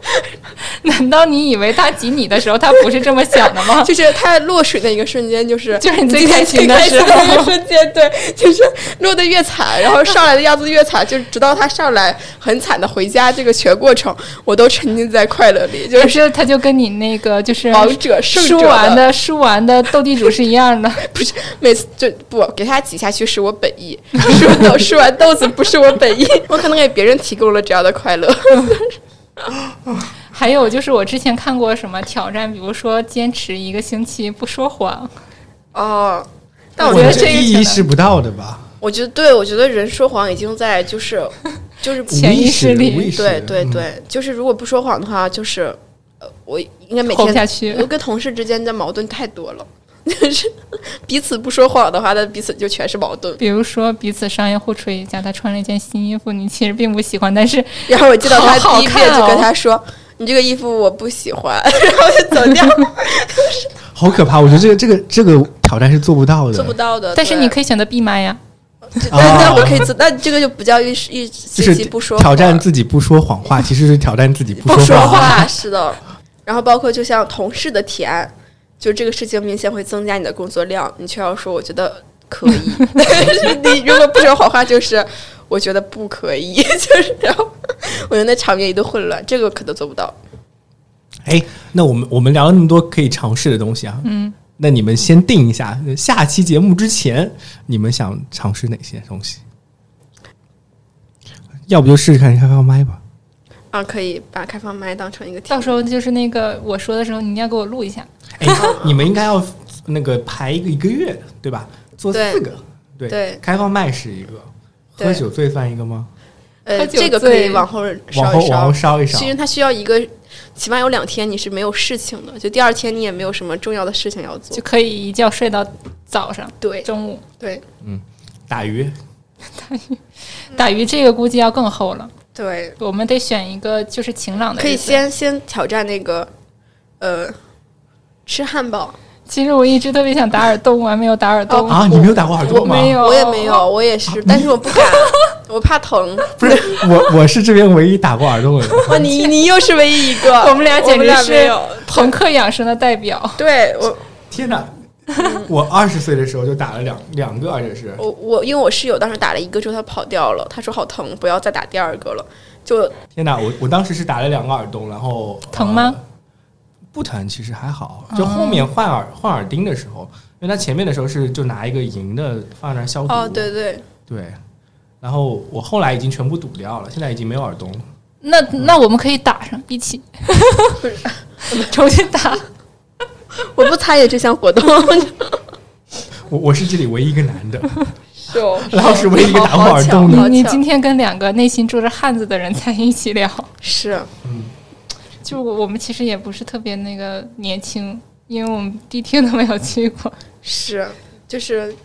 难道你以为他挤你的时候，他不是这么想的吗？就是他落水的一个瞬间，就是就是你最开心的时候瞬间，对，就是落得越惨，然后上来的样子越惨，就直到他上来很惨的回家，这个全过程我都沉浸在快乐里，就就是是他就跟你那个就是王者胜者输完的输完的斗地主是一样的。不是每次就不给他挤下去是我本意，输豆吃完豆子不是我本意，我可能给别人提供了这样的快乐。还有就是我之前看过什么挑战，比如说坚持一个星期不说谎，哦，但我我觉得这意识不到的吧？我觉得对，我觉得人说谎已经在就是 就是潜意识里对对嗯。对，就是如果不说谎的话，就是呃，我应该每天去。我。跟同事之间的矛盾太多了，就是彼此不说谎的话，那彼此就全是矛盾。比如说彼此商业互吹一下，他穿了一件新衣服，你其实并不喜欢，但是 然后我见到他第一面就跟他说：“你这个衣服我不喜欢。”然后就走掉，好可怕！我觉得这个这个这个挑战是做不到的，做不到的。但是你可以选择闭麦呀。但但我可以做，那这个就不叫一一就是星期不说挑战自己不说谎话，其实是挑战自己不不说谎。话，是的。然后包括就像同事的提案，就这个事情明显会增加你的工作量，你却要说我觉得可以，但 是你如果不说谎话，就是我觉得不可以，就是然后我觉得那场面一度混乱，这个可都做不到。哎，那我们我们聊了那么多可以尝试的东西啊，嗯，那你们先定一下，下期节目之前你们想尝试哪些东西？要不就试试看开放麦吧。啊，可以把开放麦当成一个到时候就是那个我说的时候，你一定要给我录一下。哎，你们应该要那个排一个一个月，对吧？做四个，对对开放麦是一个，喝酒醉算一个吗？呃，喝酒这个可以醉往后往烧一后往后烧，一烧其。实它需要一个，起码有两天你是没有事情的，就第二天你也没有什么重要的事情要做就。可以一觉睡到早上、对中午。对嗯，打鱼 打鱼，打鱼这个估计要更厚了，对，我们得选一个就是晴朗的。可以先先挑战那个，呃，吃汉堡。其实我一直特别想打耳洞，我还没有打耳洞。啊，你没有打过耳洞吗？没有我也没有，我也是，但是我不敢，我怕疼。不是我，我是这边唯一打过耳洞的人。哇，你你又是唯一一个，我们俩简直是。朋克养生的代表。对我天哪！我二十岁的时候就打了两两个，而且是我我，因为我室友当时打了一个之后他跑掉了，他说好疼，不要再打第二个了。就天哪！我我当时是打了两个耳洞，然后疼吗？呃不疼，其实还好。就后面换耳、换耳钉的时候，因为他前面的时候是就拿一个银的放在那儿消毒。哦，对对，对。然后我后来已经全部堵掉了，现在已经没有耳洞了。那那我们可以打上一起，重新打。我不参与这项活动。我我是这里唯一一个男的，是哦，然后是唯一一个打过耳洞的。你你今天跟两个内心住着汉子的人在一起聊，是嗯就我我们其实也不是特别那个年轻，因为我们迪厅都没有去过。是，就是，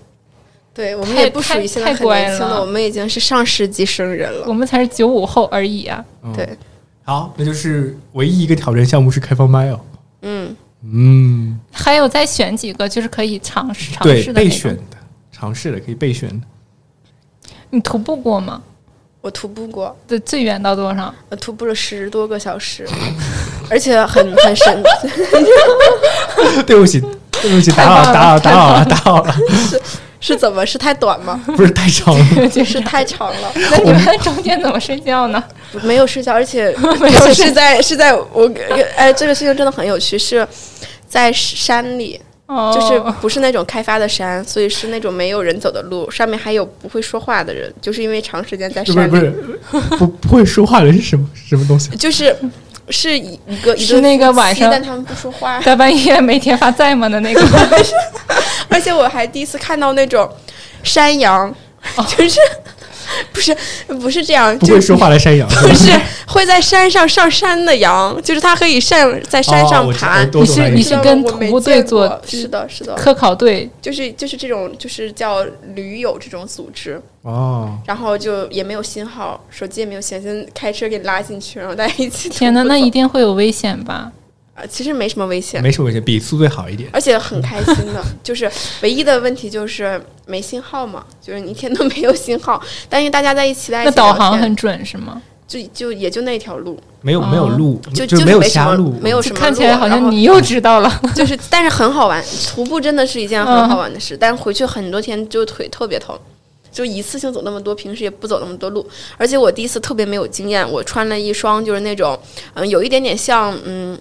对我们也不属于现在太很年轻的，太乖了我们已经是上世纪生人了我。们才是九五后而已啊！嗯对，好，那就是唯一一个挑战项目是开放麦哦。嗯，嗯，还有再选几个，就是可以尝试尝，试的。备选的，尝试的可以备选的。你徒步过吗？我徒步过，对最远到多少？我徒步了十多个小时，而且很很神，对不起，对不起，打扰，打扰，打扰了，打扰了，是怎么？是太短吗？不是太长了。是太长了，那你们中间怎么睡觉呢？没有睡觉，而且 没有是在是在我哎，这个事情真的很有趣，是在山里，哦，就是不是那种开发的山，所以是那种没有人走的路，上面还有不会说话的人，就是因为长时间在山里，不是不不会说话的人是什么什么东西？就是是一一个一是那个晚上但他们不说话，大半夜每天发在吗？的那个，而且我还第一次看到那种山羊，哦。就是 不是不是这样，不会就是说话的山羊不是会在山上上山的羊，就是它可以上在山上爬。你是你是跟徒步队做是的，是的，科考队，就是就是这种就是叫驴友这种组织，哦，然后就也没有信号，手机也没有信号，先开车给你拉进去，然后大家一起。天呐，那一定会有危险吧？呃，其实没什么危险，没什么危险，比宿醉好一点。而且很开心的。就是唯一的问题就是没信号嘛，就是你一天都没有信号。但因为大家在一起在一那起那导航很准是吗？就就也就那条路，没有没有路，就就没有没什么瞎路，没有什么路。看起来好像你又知道了。就是，但是很好玩。徒步真的是一件很好玩的事，但是回去很多天就腿特别疼，就一次性走那么多，平时也不走那么多路。而且我第一次特别没有经验，我穿了一双就是那种，嗯，有一点点像，嗯，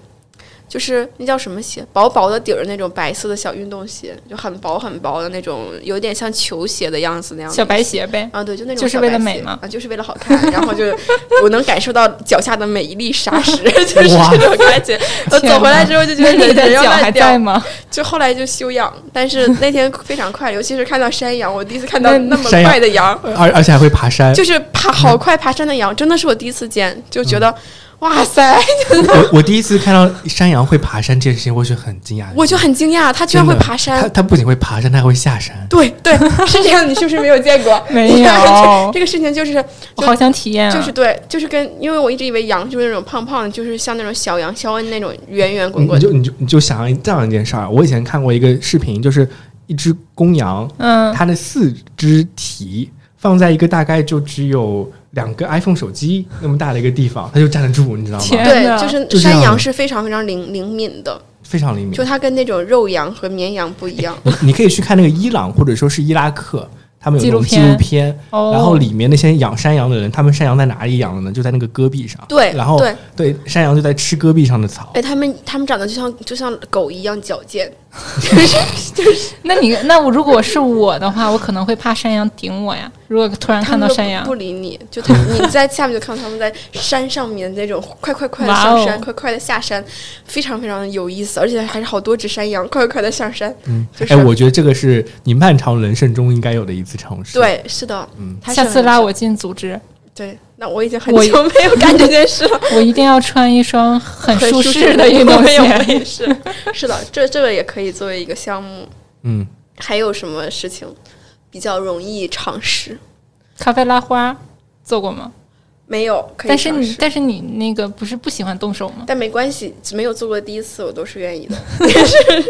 就是那叫什么鞋，薄薄的底儿那种白色的小运动鞋，就很薄很薄的那种，有点像球鞋的样子那样子小白鞋呗，啊，对，就那种就是为了美吗啊，就是为了好看。然后就我能感受到脚下的每一粒沙石，就是哇这种感觉。我走回来之后就觉得人的脚还在吗？就后来就休养，但是那天非常快，尤其是看到山羊，我第一次看到那那么快的羊，而而且还会爬山。就是爬好快爬山的羊，真的是我第一次见，就觉得、哇塞，我我第一次看到山羊会爬山这件事情，我是很惊讶。我就很惊讶，它居然会爬山。它它不仅会爬山，它还会下山。对对，是这样，你是不是没有见过？没 有这这个事情就是我好想体验啊！就是对，就是跟因为我一直以为羊就是那种胖胖的，就是像那种小羊肖恩那种圆圆滚滚的。你就你就你就想这样一件事儿，我以前看过一个视频，就是一只公羊，嗯，它的四只蹄放在一个大概就只有两个 iPhone 手机那么大的一个地方，它就站得住，你知道吗？对，就是山羊是非常非常灵灵敏的，非常灵敏就。它跟那种肉羊和绵羊不一样。你 你可以去看那个伊朗或者说是伊拉克，他们有那种纪纪录片录片，哦，然后里面那些养山羊的人，他们山羊在哪里养的呢？就在那个戈壁上。对，然后对，对，山羊就在吃戈壁上的草。哎，他们他们长得就像就像狗一样矫健，那你那我如果是我的话，我可能会怕山羊顶我呀。如果突然看到山羊。不，理你，就他你在下面就看到他们在山上面那种快快快的上山，快快的下山，非常非常的有意思，而且还是好多只山羊快快快的上山。嗯，就是。哎，我觉得这个是你漫长人生中应该有的一次尝试。，对，是的，嗯。下次拉我进组织，对，那我已经很久没有干这件事了。我一定要穿一双很很舒适适的运动我也我鞋。也是，是的，这这个也可以作为一个项目。嗯，还有什么事情比较容易尝试？咖啡拉花做过吗？没有，可以但是你但是你那个不是不喜欢动手吗？但没关系，没有做过第一次，我都是愿意的。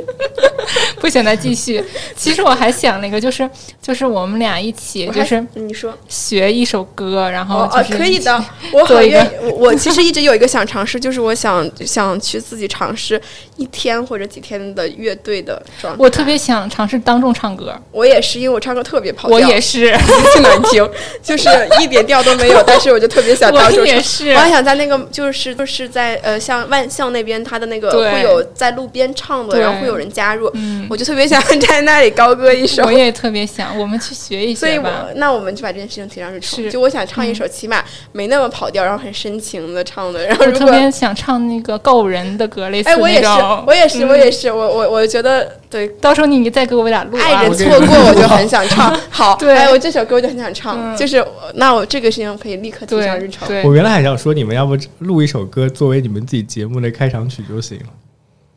不行，再继续。其实我还想了一个，就是就是我们俩一起，就是你说学一首歌，然后哦可以的，我很愿意。我我其实一直有一个想尝试，就是我想想去自己尝试一天或者几天的乐队的状态。我特别想尝试当众唱歌，我也是，因为我唱歌特别跑调，我也是，特难听，就是一点调都没有，但是我就特别我。也是我。还想在那个就是就是在呃像万象那边，他的那个会有在路边唱的，然后会有人加入，嗯，我就特别想在那里高歌一首我。也特别想，我们去学一 所以我学吧。那我们就把这件事情提上日程。就我想唱一首起码没那么跑调，然后很深情的唱的。然后我如果特别想唱那个告人的歌，类似哎，我也是。，我也是，嗯我也是，我我我觉得对。到时候你再给我俩录啊爱人错过，我就很想唱。好，对哎，我这首歌我就很想唱，嗯就是那我这个事情可以立刻提上日程。对，我原来还想说，你们要不录一首歌作为你们自己节目的开场曲就行了，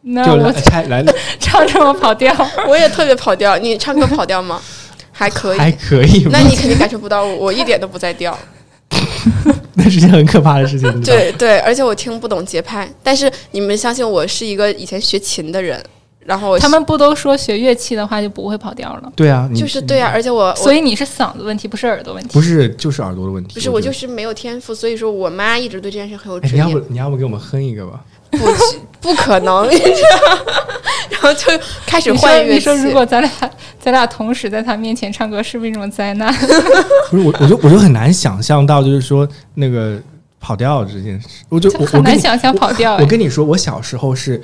就那我来拆来 唱这么跑调，我也特别跑调，你唱歌跑调吗？还可以。还可以那？你肯定感受不到我，我一点都不在调。那是件很可怕的事情，对对，而且我听不懂节拍。但是你们相信我是一个以前学琴的人，然后他们不都说学乐器的话就不会跑调了？对啊，就是对啊，而且我所以你是嗓子问题，不是耳朵问题。不是就是耳朵的问题，不是我就是没有天赋，所以说我妈一直对这件事很有哎，执念你要不。你要不给我们哼一个吧？不不可能，然后就开始你换乐器。说你说，如果咱俩咱俩同时在他面前唱歌，是不是一种灾难？不是我，我就我就很难想象到，就是说那个跑调这件事，我就很难想象跑调。哎我跟你说，我小时候是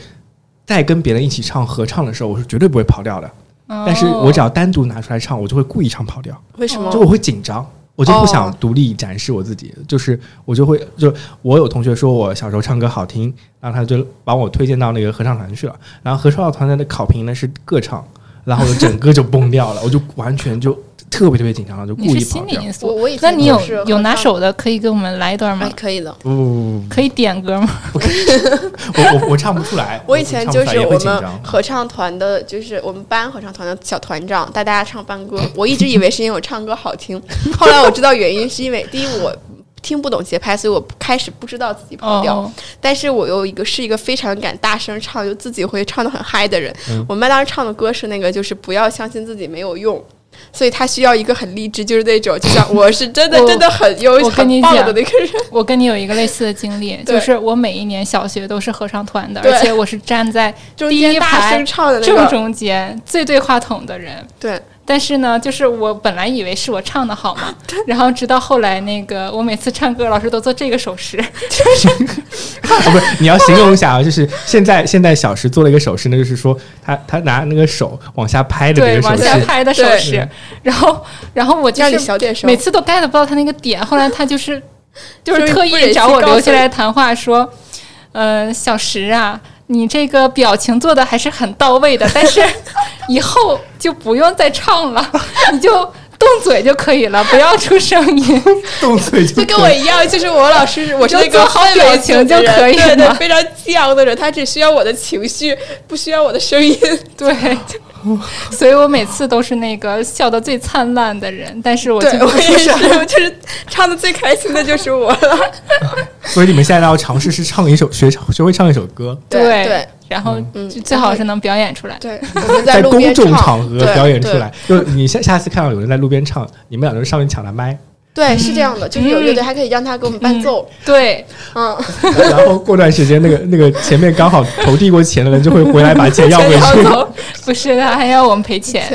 在跟别人一起唱合唱的时候，我是绝对不会跑调的。哦但是我只要单独拿出来唱，我就会故意唱跑调，为什么就？我会紧张，我就不想哦独立展示我自己，就是我就会就我有同学说我小时候唱歌好听，然后他就把我推荐到那个合唱团去了，然后合唱团的考评呢是各唱，然后我整个就崩掉了，我就完全就特别特别紧张了，就故意跑调。我我以前那你有有拿手的，可以给我们来一段吗哎，？可以的。不不不不可以点歌吗？不，我我我唱不出来。我以前就是我们。合唱团的，就是我们班合唱团的小团长，带大家唱班歌。我一直以为是因为我唱歌好听，后来我知道原因是因为第一我听不懂节拍，所以我开始不知道自己跑调。哦，但是我又一个是一个非常敢大声唱，就自己会唱的很嗨的人。嗯我们班当时唱的歌是那个，就是不要相信自己没有用。所以他需要一个很励志，就是那种，就像我是真的 真的很优我跟你很棒讲的那个人。我跟你有一个类似的经历，就是我每一年小学都是合唱团的，而且我是站在中第一排正，中间最对话筒的人。对，但是呢，就是我本来以为是我唱的好嘛，然后直到后来那个我每次唱歌，老师都做这个手势，哦 不是，你要形容一下啊，就是现在现在小石做了一个手势那，就是说他他拿那个手往下拍的这对，个手往下，拍的手势，然后然后我就是小点声。每次都 get 不到他那个点，后来他就是就是特意找我留下来谈话说，呃，小石啊，你这个表情做的还是很到位的，但是以后就不用再唱了，你就动嘴就可以了，不要出声音。动嘴就就跟我一样，就是我老师，我是那个好表情的人就可以对对，非常激昂的人，他只需要我的情绪，不需要我的声音。对，所以我每次都是那个笑得最灿烂的人，但是我觉得我也是，就是唱的最开心的就是我。了。所以你们现在要尝试是唱一首学学会唱一首歌，对对然后最好是能表演出来。对，我们在公众场合表演出来。就你下下次看到有人在路边唱，你们俩就上去抢他麦，对，是这样的，就是有乐队还可以让他给我们伴奏。对，嗯，然后过段时间那个那个前面刚好投递过钱的人就会回来把钱要回去。不是的，还要我们赔钱。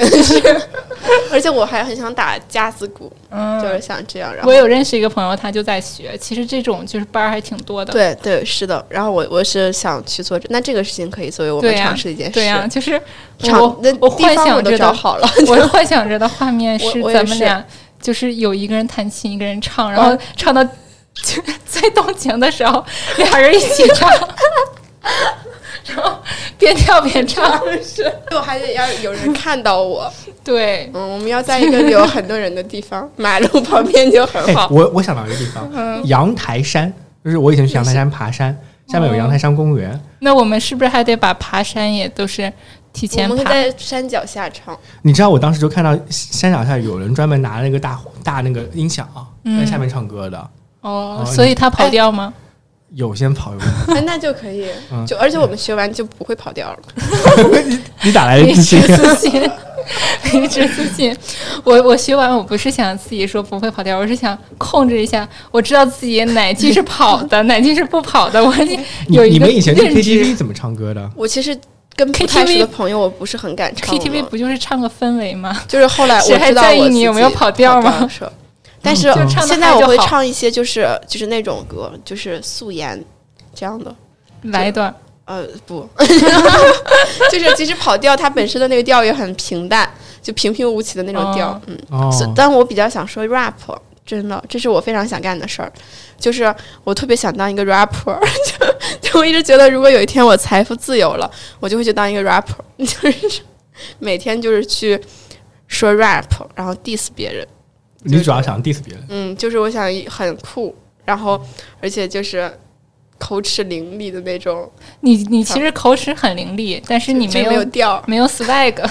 而且我还很想打架子鼓，嗯，就是想这样。然后我有认识一个朋友，他就在学。其实这种就是班儿还挺多的。对对是的，然后我我是想去做这，那这个事情可以作为我们尝试一件事。对呀、就是场我我幻想着的，找好了，我幻想着的画面是咱们俩就是有一个人弹琴，一个人唱，然后唱到 就最动情的时候，俩人一起唱，然后边跳边唱。是，我还得要有人看到我。对，嗯，我们要在一个有很多人的地方，马路旁边就很哎好，。我我想到一个地方，嗯，阳台山，就是我以前去阳台山爬山，下面有阳台山公园。那我们是不是还得把爬山也都是提我们会？在山脚下唱，你知道我当时就看到山脚下有人专门拿那个大大那个音响嗯在下面唱歌的，哦，哦所以他跑调吗？有先跑有 哎，那就可以嗯。就而且我们学完就不会跑调了。你哪来的迷自信之？自信，迷之自信。我我学完，我不是想自己说不会跑调，我是想控制一下，我知道自己哪句是跑的，哪句是不跑的。我你有一个你们以前去 KTV 怎么唱歌的？我其实跟不太 KTV 熟的朋友，我不是很敢唱。KTV 不就是唱个氛围吗？就是后来我还知道在意我你有没有跑调吗但是现在我会唱一些就是就是那种歌，就是素颜这样的。来一段，呃，不，就是其实跑调它本身的那个调也很平淡，就平平无奇的那种调。哦嗯，哦，但我比较想说 rap，真的，这是我非常想干的事儿。就是我特别想当一个 rapper，就就我一直觉得，如果有一天我财富自由了，我就会去当一个 rapper，就是每天就是去说 rap，然后 diss 别人。你主要想 diss 别人。嗯，就是我想很酷，然后而且就是口齿伶俐的那种，你你其实口齿很伶俐，但是你没有没有调。没有 swag。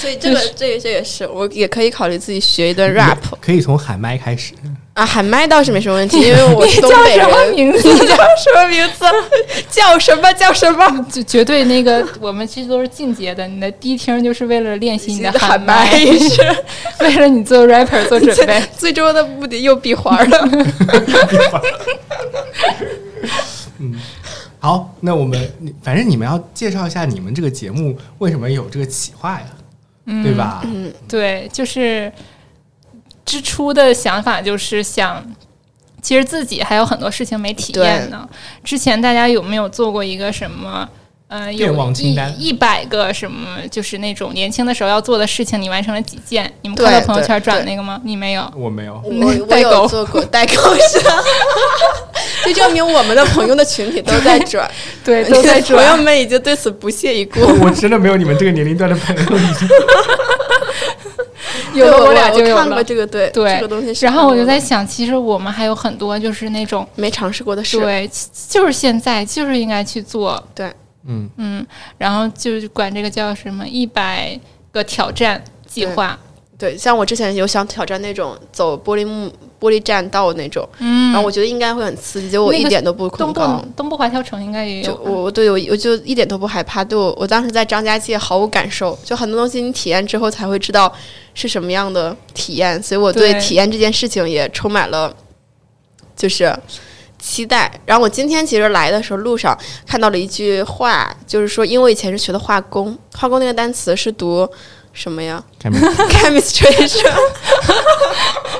所以这个这个这也是我也可以考虑自己学一段 rap 可以从喊麦开始。啊，喊麦倒是没什么问题，因为我是东北人叫什么人。名字？你叫什么名字？叫什么 叫什么？就绝对那个，我们其实都是进阶的。你的第一听就是为了练习你的 喊麦，是为了你做 rapper 做准备。最终的目的又闭环了。嗯好，那我们你反正你们要介绍一下你们这个节目为什么有这个企划呀，嗯对？吧？嗯，对，就是之初的想法就是想，其实自己还有很多事情没体验呢。之前大家有没有做过一个什么？呃，有愿望清单一一百个什么，就是那种年轻的时候要做的事情，你完成了几件？你们看到朋友圈转那个吗？你没有？我没有，我我代购有做过代购是吧？就证明我们的朋友的群体都在转，对，都在转 朋友。们已经对此不屑一顾。我真的没有你们这个年龄段的朋友。有了对我俩就有看过了。这个对对这个东西然后我就在想，其实我们还有很多就是那种，没尝试过的事，对，就是现在就是应该去做，对嗯，嗯，然后就是管这个叫什么一百个挑战计划，对，像我之前有想挑战那种走玻璃幕玻璃栈道那种，嗯，然后我觉得应该会很刺激，结果我一点都不恐高部。东部滑跳城应该也就有，我我对我我就一点都不害怕，对我我当时在张家界毫无感受，就很多东西你体验之后才会知道是什么样的体验，所以我对对体验这件事情也充满了就是期待。然后我今天其实来的时候路上看到了一句话，就是说，因为我以前是学的化工，化工那个单词是读什么呀？？chemistry 是吧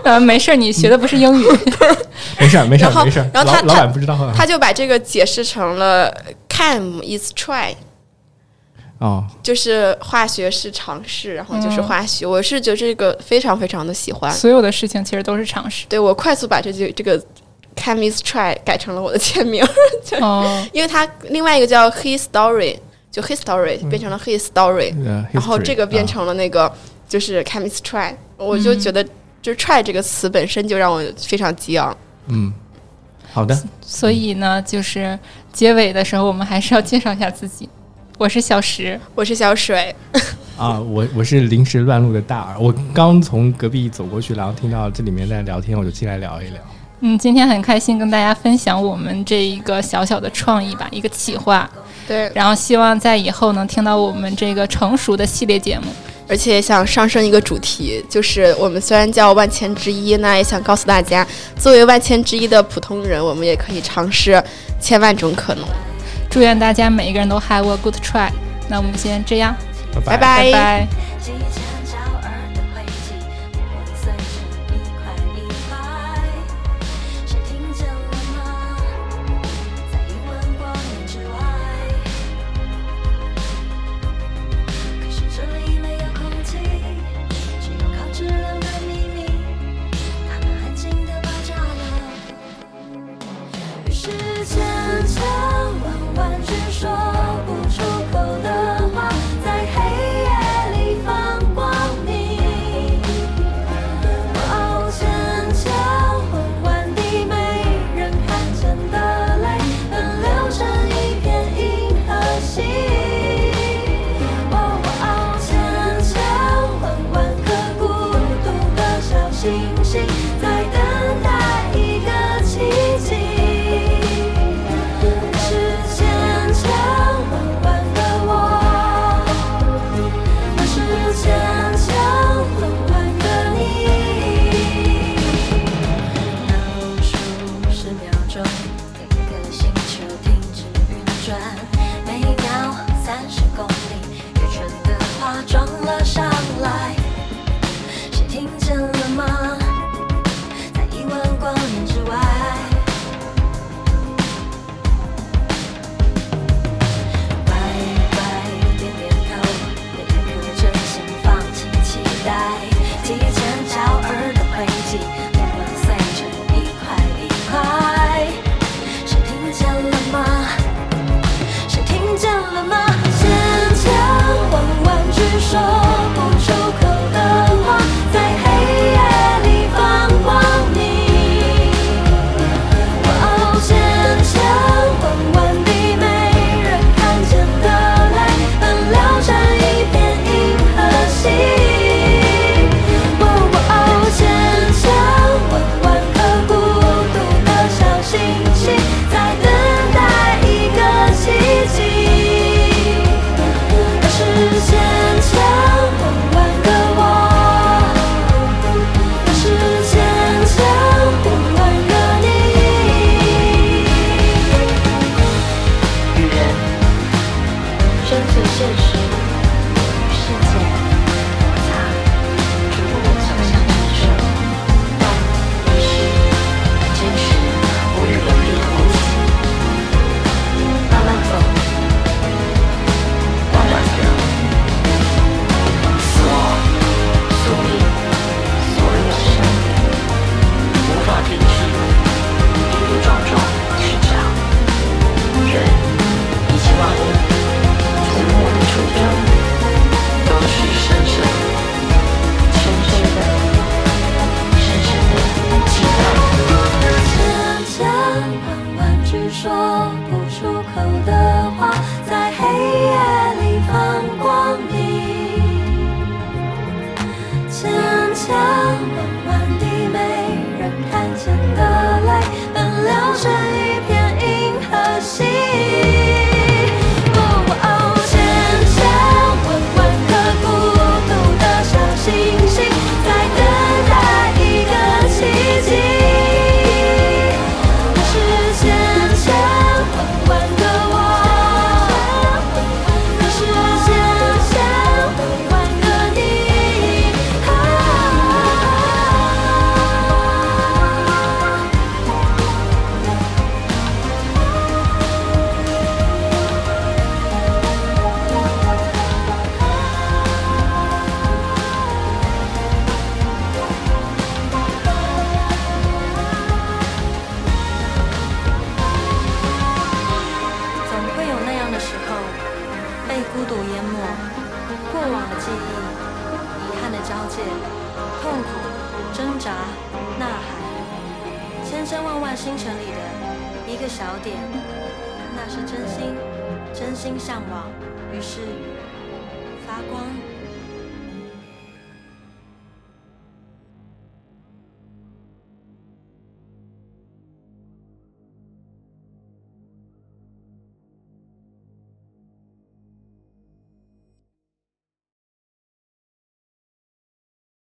呃，没事儿，你学的不是英语，没事儿，没事然后儿，没事儿。然后他老老板不知道啊。他就把这个解释成了 chem is try。哦，就是化学是尝试，然后就是嗯化学。我是觉得这个非常非常的喜欢，所有的事情其实都是尝试。对我快速把这句这个 chemist try 改成了我的签名，哦，因为它另外一个叫 his story，就 his story 变成了 his story，、呃然后这个变啊成了那个就是 chemist try，我就觉得就是 try 这个词本身就让我非常激昂。嗯，好的，所以呢，就是结尾的时候，我们还是要介绍一下自己。我是小石，我是小水，啊，我我是临时乱入的大耳，我刚从隔壁走过去，然后听到这里面在聊天，我就进来聊一聊。嗯，今天很开心跟大家分享我们这一个小小的创意吧，一个企划，对，然后希望在以后能听到我们这个成熟的系列节目。而且想上升一个主题，就是我们虽然叫万千之一，那也想告诉大家，作为万千之一的普通人，我们也可以尝试千万种可能。祝愿大家每一个人都 have a good try。那我们先这样，拜拜拜拜。